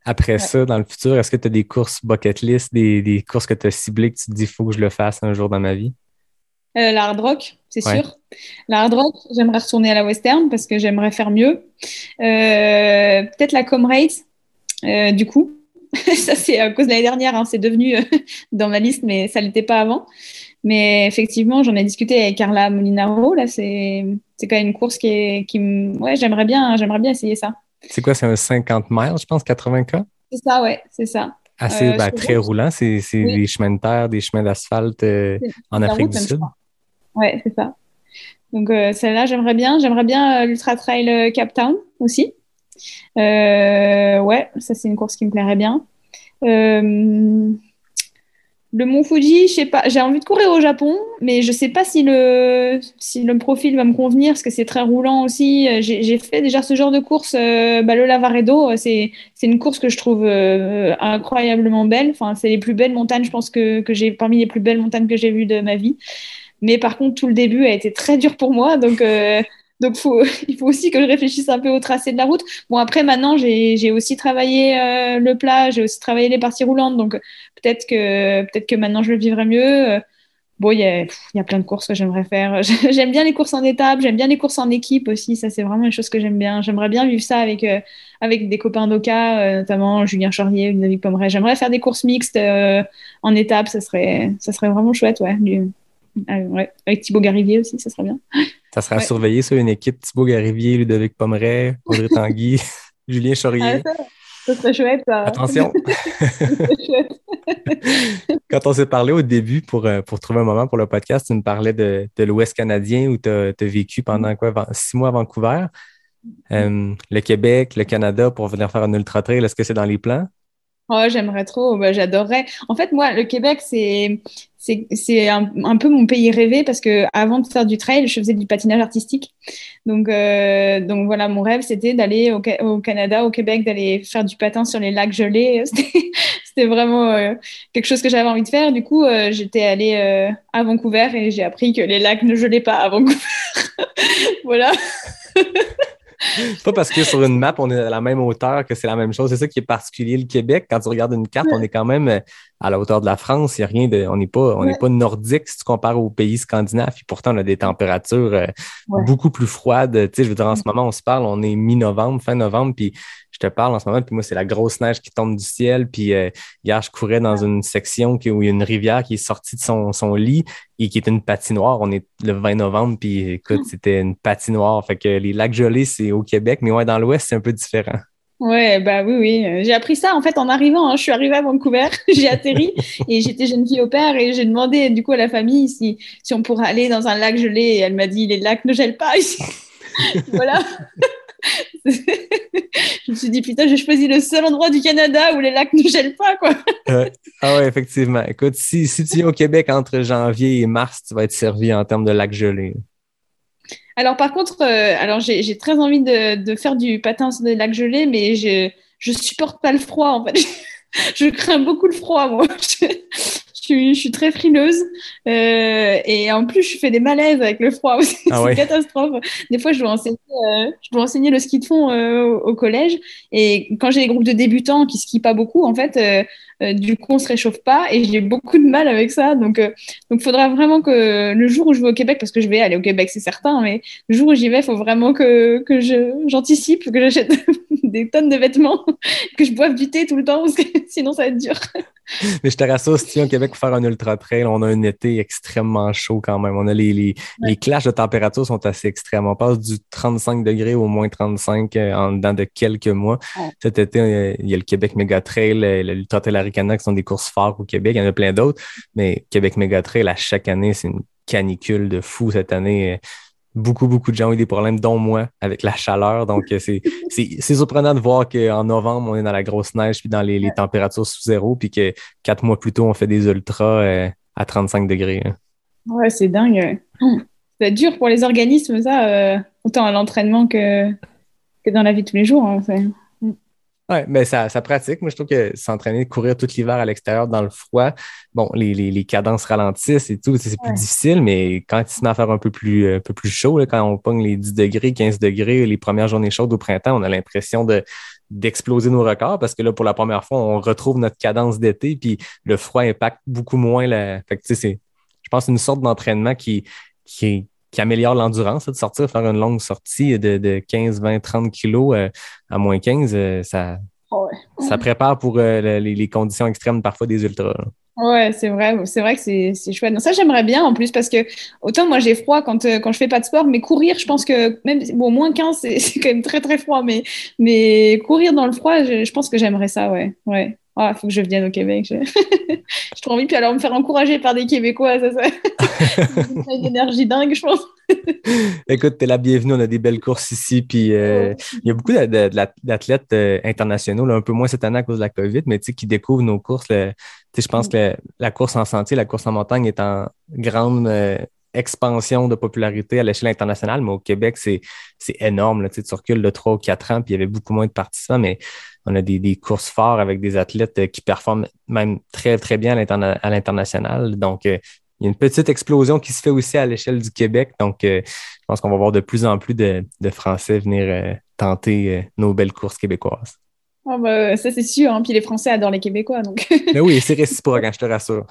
Après ça, dans le futur, est-ce que tu as des courses bucket list, des, des courses que tu as ciblées que tu te dis, il faut que je le fasse un jour dans ma vie? Euh, la hard rock, c'est sûr. La hard rock, j'aimerais retourner à la western parce que j'aimerais faire mieux. Euh, peut-être la comrade, euh, du coup. ça, c'est à cause de l'année dernière, hein, c'est devenu dans ma liste, mais ça ne l'était pas avant. Mais effectivement, j'en ai discuté avec Carla Molinaro. Là, c'est quand même une course qui est. Qui ouais, j'aimerais bien, j'aimerais bien essayer ça. C'est quoi? C'est un 50 miles, je pense, 80 k C'est ça, ouais, c'est ça. Assez bah, très roulant. C'est des chemins de terre, des chemins d'asphalte en Afrique du Sud. Ouais, c'est ça. Donc euh, celle-là, j'aimerais bien. J'aimerais bien euh, l'Ultra Trail euh, Cap Town aussi. ouais, ça c'est une course qui me plairait bien. le Mont Fuji, je sais pas. J'ai envie de courir au Japon, mais je sais pas si le si le profil va me convenir parce que c'est très roulant aussi. J'ai fait déjà ce genre de course. bah, le Lavaredo, c'est une course que je trouve incroyablement belle. Enfin, c'est les plus belles montagnes, je pense que que j'ai parmi les plus belles montagnes que j'ai vues de ma vie. Mais par contre, tout le début a été très dur pour moi. Donc, euh, il faut aussi que je réfléchisse un peu au tracé de la route. Bon, après, maintenant, j'ai aussi travaillé euh, le plat, j'ai aussi travaillé les parties roulantes. Donc, peut-être que, maintenant, je le vivrai mieux. Bon, il y a, plein de courses que j'aimerais faire. j'aime bien les courses en étape, j'aime bien les courses en équipe aussi. Ça, c'est vraiment une chose que j'aime bien. J'aimerais bien vivre ça avec, euh, des copains d'Oka, notamment Julien Charrier, Ludovic Pomeray. J'aimerais faire des courses mixtes en étape. Ça serait, ça serait vraiment chouette, ouais Ah, ouais. Avec Thibaut Garivier aussi, ça serait bien. Ça sera Ouais. surveillé sur une équipe Thibaut Garivier, Ludovic Pomeray, Audrey Tanguy, Julien Ah, Chaurier. ça, ça serait chouette, ça. Attention! Chouette. Quand on s'est parlé au début pour, euh, pour trouver un moment pour le podcast, tu me parlais de, de l'Ouest canadien où tu as, vécu pendant quoi, six mois à Vancouver. Euh, le Québec, le Canada pour venir faire un ultra trail, est-ce que c'est dans les plans? Oh, j'aimerais trop, bah, j'adorerais. En fait, moi, le Québec, c'est c'est un, un peu mon pays rêvé parce que avant de faire du trail, je faisais du patinage artistique. Donc euh, donc voilà, mon rêve, c'était d'aller au, Ca- au Canada, au Québec, d'aller faire du patin sur les lacs gelés. C'était vraiment euh, quelque chose que j'avais envie de faire. Du coup, euh, j'étais allée à Vancouver et j'ai appris que les lacs ne gelaient pas à Vancouver. voilà. Pas parce que sur une map, on est à la même hauteur que c'est la même chose. C'est ça qui est particulier, le Québec. Quand tu regardes une carte, on est quand même à la hauteur de la France. Il y a rien de, on n'est pas, on n'est Ouais. pas nordique si tu compares aux pays scandinaves. Puis pourtant, on a des températures euh, Ouais. beaucoup plus froides. Tu sais, je veux dire, en ce moment, on se parle, on est mi-novembre, fin novembre, puis je te parle en ce moment, puis moi, c'est la grosse neige qui tombe du ciel. Puis euh, hier, je courais dans une section qui- où il y a une rivière qui est sortie de son, son lit et qui est une patinoire. On est le 20 novembre, puis écoute, c'était une patinoire. Fait que les lacs gelés, c'est au Québec, mais ouais, dans l'Ouest, c'est un peu différent. Ouais, bah oui, oui. Euh, J'ai appris ça en fait en arrivant. hein. Je suis arrivée à Vancouver, j'ai atterri et j'étais jeune fille au père et j'ai demandé du coup à la famille si, si on pourrait aller dans un lac gelé elle m'a dit les lacs ne gèlent pas voilà. je me suis dit putain, j'ai choisi le seul endroit du Canada où les lacs ne gèlent pas quoi. Ouais. Ah ouais, effectivement. Écoute, si, si tu viens au Québec entre janvier et mars, tu vas être servi en termes de lacs gelés. Alors par contre, euh, alors j'ai très envie de, de faire du patin sur des lacs gelés, mais je je supporte pas le froid en fait. je crains beaucoup le froid moi. Je, suis, je suis très frileuse euh, et en plus je fais des malaises avec le froid aussi. Ah c'est ouais. une catastrophe. Des fois je dois enseigner, euh, je dois enseigner le ski de fond euh, au, au collège et quand j'ai des groupes de débutants qui skient pas beaucoup en fait, euh, du coup on se réchauffe pas et j'ai beaucoup de mal avec ça. Donc euh, donc faudra vraiment que le jour où je vais au Québec, parce que je vais aller au Québec c'est certain, mais le jour où j'y vais, il faut vraiment que, que j'anticipe, que j'achète des tonnes de vêtements, que je boive du thé tout le temps, parce que sinon ça va être dur. Mais je te rassure, si tu viens au Québec pour faire un ultra trail, on a un été extrêmement chaud quand même. On a les, les, les clashs de température sont assez extrêmes. On passe du 35 degrés au moins 35 euh, en dedans de quelques mois. Ouais. Cet été, euh, il y a le Québec Mega Trail, euh, l'Ultra Trail Qui sont des courses phares au Québec. Il y en a plein d'autres. Mais Québec Mega Trail, à chaque année, c'est une canicule de fou cette année. Euh, Beaucoup, beaucoup de gens ont eu des problèmes, dont moi, avec la chaleur. Donc, euh, c'est surprenant de voir qu'en novembre, on est dans la grosse neige puis dans les, températures sous zéro, puis que quatre mois plus tôt, on fait des ultras euh, à 35 degrés. hein. Ouais, c'est dingue. C'est dur pour les organismes, ça, autant à l'entraînement que, que dans la vie de tous les jours. hein, Ouais, mais ça, ça pratique. Moi, je trouve que s'entraîner, courir tout l'hiver à l'extérieur dans le froid, bon, les, les, les cadences ralentissent et tout, c'est plus difficile, mais quand il se met à faire un peu plus, un peu plus chaud, là, quand on pogne les 10 degrés, 15 degrés, les premières journées chaudes au printemps, on a l'impression de d'exploser nos records parce que là, pour la première fois, on retrouve notre cadence d'été, puis le froid impacte beaucoup moins la. Fait que, tu sais, c'est, je pense, une sorte d'entraînement qui, qui, qui améliore l'endurance, de sortir, faire une longue sortie de, de 15, 20, 30 kilos euh, à moins 15, euh, ça, ouais. ça prépare pour euh, le- les, les conditions extrêmes parfois des ultras. là. Ouais, c'est vrai, c'est vrai que c'est chouette. Non, ça, j'aimerais bien en plus parce que autant moi j'ai froid quand, euh, quand je fais pas de sport, mais courir, je pense que même, bon, moins 15, c'est c'est quand même très très froid, mais, mais courir dans le froid, je, je pense que j'aimerais ça, ouais. Ouais. Ah, faut que je vienne au Québec. J'ai trop envie, puis alors me faire encourager par des Québécois, ça, ça... c'est une énergie dingue, je pense. Écoute, t'es la bienvenue, on a des belles courses ici, puis euh, il y a beaucoup d'athlètes euh, internationaux, là, un peu moins cette année à cause de la COVID, mais tu sais, qui découvrent nos courses. sais, je pense que la course en sentier, la course en montagne est en grande euh, expansion de popularité à l'échelle internationale, mais au Québec, c'est énorme. Là. Tu, sais, tu recules de 3 ou 4 ans, puis il y avait beaucoup moins de participants, mais on a des, des courses fortes avec des athlètes euh, qui performent même très, très bien à l'interna- à l'international. Donc, euh, il y a une petite explosion qui se fait aussi à l'échelle du Québec. Donc, euh, je pense qu'on va voir de plus en plus de, de Français venir euh, tenter nos belles courses québécoises. Bah, ça, c'est sûr. hein. Puis les Français adorent les Québécois, donc. Mais oui, c'est réciproque, hein, je te rassure.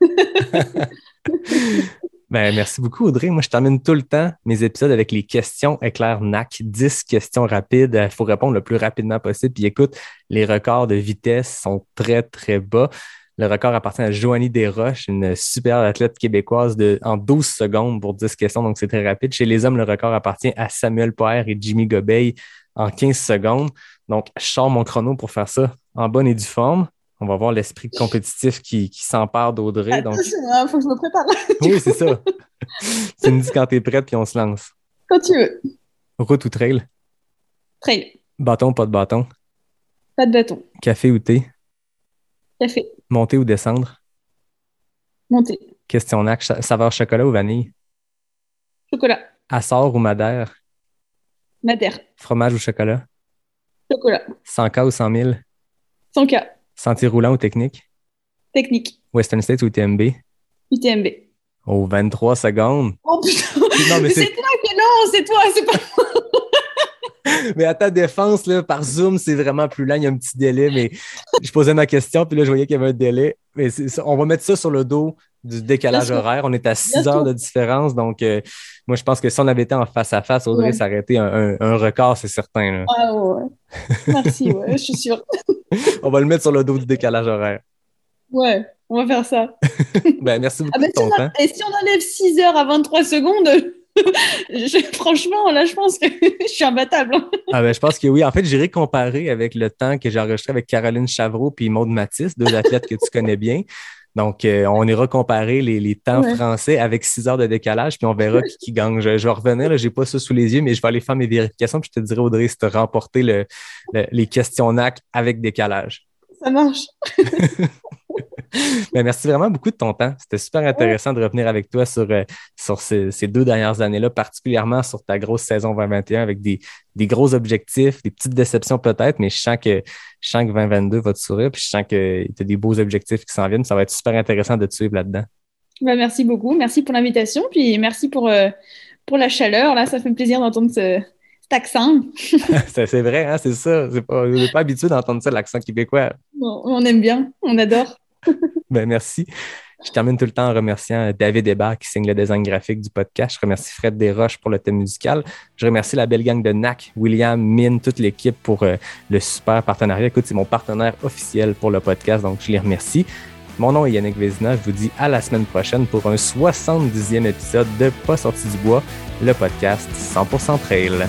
ben, merci beaucoup, Audrey. Moi, je termine tout le temps mes épisodes avec les questions éclair NAC. 10 questions rapides. Il faut répondre le plus rapidement possible. Puis écoute, les records de vitesse sont très, très bas. Le record appartient à Joanie Desroches, une super athlète québécoise de, en 12 secondes pour 10 questions, donc c'est très rapide. Chez les hommes, le record appartient à Samuel Poher et Jimmy Gobeil en 15 secondes. Donc, je sors mon chrono pour faire ça en bonne et due forme. On va voir l'esprit compétitif qui, qui s'empare d'Audrey. Donc... Attention, hein, faut que je me prépare. Oui, c'est ça. tu me dis quand tu es prête, puis on se lance. Quand tu veux. Route ou trail? Trail. Bâton, pas de bâton? Pas de bâton. Café ou thé? Café. Monter ou descendre? Monter. Questionnaire, cha- saveur chocolat ou vanille? Chocolat. Açor ou Madère? Madère. Fromage ou chocolat? Chocolat. 100K ou 100 000? 100K. Sentier roulant ou technique? Technique. Western States ou UTMB? UTMB. Oh, 23 secondes. Oh putain. Non, mais Mais c'est c'est toi qui non, c'est toi, c'est pas. Mais à ta défense, là, par Zoom, c'est vraiment plus lent. Il y a un petit délai, mais je posais ma question, puis là, je voyais qu'il y avait un délai. Mais on va mettre ça sur le dos du décalage Bien horaire. On est à 6 Bien heures de différence. Donc, euh, moi, je pense que si on avait été en face à face, Audrey, Ouais. été un, un- un record, c'est certain. là. Ah ouais. Merci, ouais, je suis sûre. On va le mettre sur le dos du décalage horaire. Ouais, on va faire ça. Ben, merci beaucoup Ah ben, ton temps. Et si on enlève 6 heures à 23 secondes, je- franchement, là, je pense que je suis imbattable. hein. Ah ben, je pense que oui. En fait, j'irai comparer avec le temps que j'ai enregistré avec Caroline Chavreau puis Maude Matisse, deux athlètes que tu connais bien. Donc, euh, on ira comparer les, les temps Ouais. français avec six heures de décalage, puis on verra qui, qui gagne. Je, je vais revenir, là, j'ai pas ça sous les yeux, mais je vais aller faire mes vérifications, puis je te dirai, Audrey, si tu as remporté le, le- les questionnaires avec décalage. Ça marche. Ben, merci vraiment beaucoup de ton temps. C'était super intéressant de revenir avec toi sur, euh, sur ces, ces deux dernières années-là, particulièrement sur ta grosse saison 2021 avec des, des gros objectifs, des petites déceptions peut-être, mais je sens que, je sens que 2022 va te sourire, puis je sens que tu as des beaux objectifs qui s'en viennent. Ça va être super intéressant de te suivre là-dedans. Bah, merci beaucoup. Merci pour l'invitation. Puis merci pour, euh, pour la chaleur. Là, ça fait plaisir d'entendre ce, cet accent. c'est c'est vrai, hein, c'est ça. C'est pas, on n'est pas habitué d'entendre ça, l'accent québécois. Bon, on aime bien. On adore. Ben, merci. Je termine tout le temps en remerciant David Hébert qui signe le design graphique du podcast. Je remercie Fred Desroches pour le thème musical. Je remercie la belle gang de NAC, William, Mine, toute l'équipe pour euh, le super partenariat. Écoute, c'est mon partenaire officiel pour le podcast, donc je les remercie. Mon nom est Yannick Vézina. Je vous dis à la semaine prochaine pour un 70e épisode de Pas sorti du bois, le podcast 100% trail.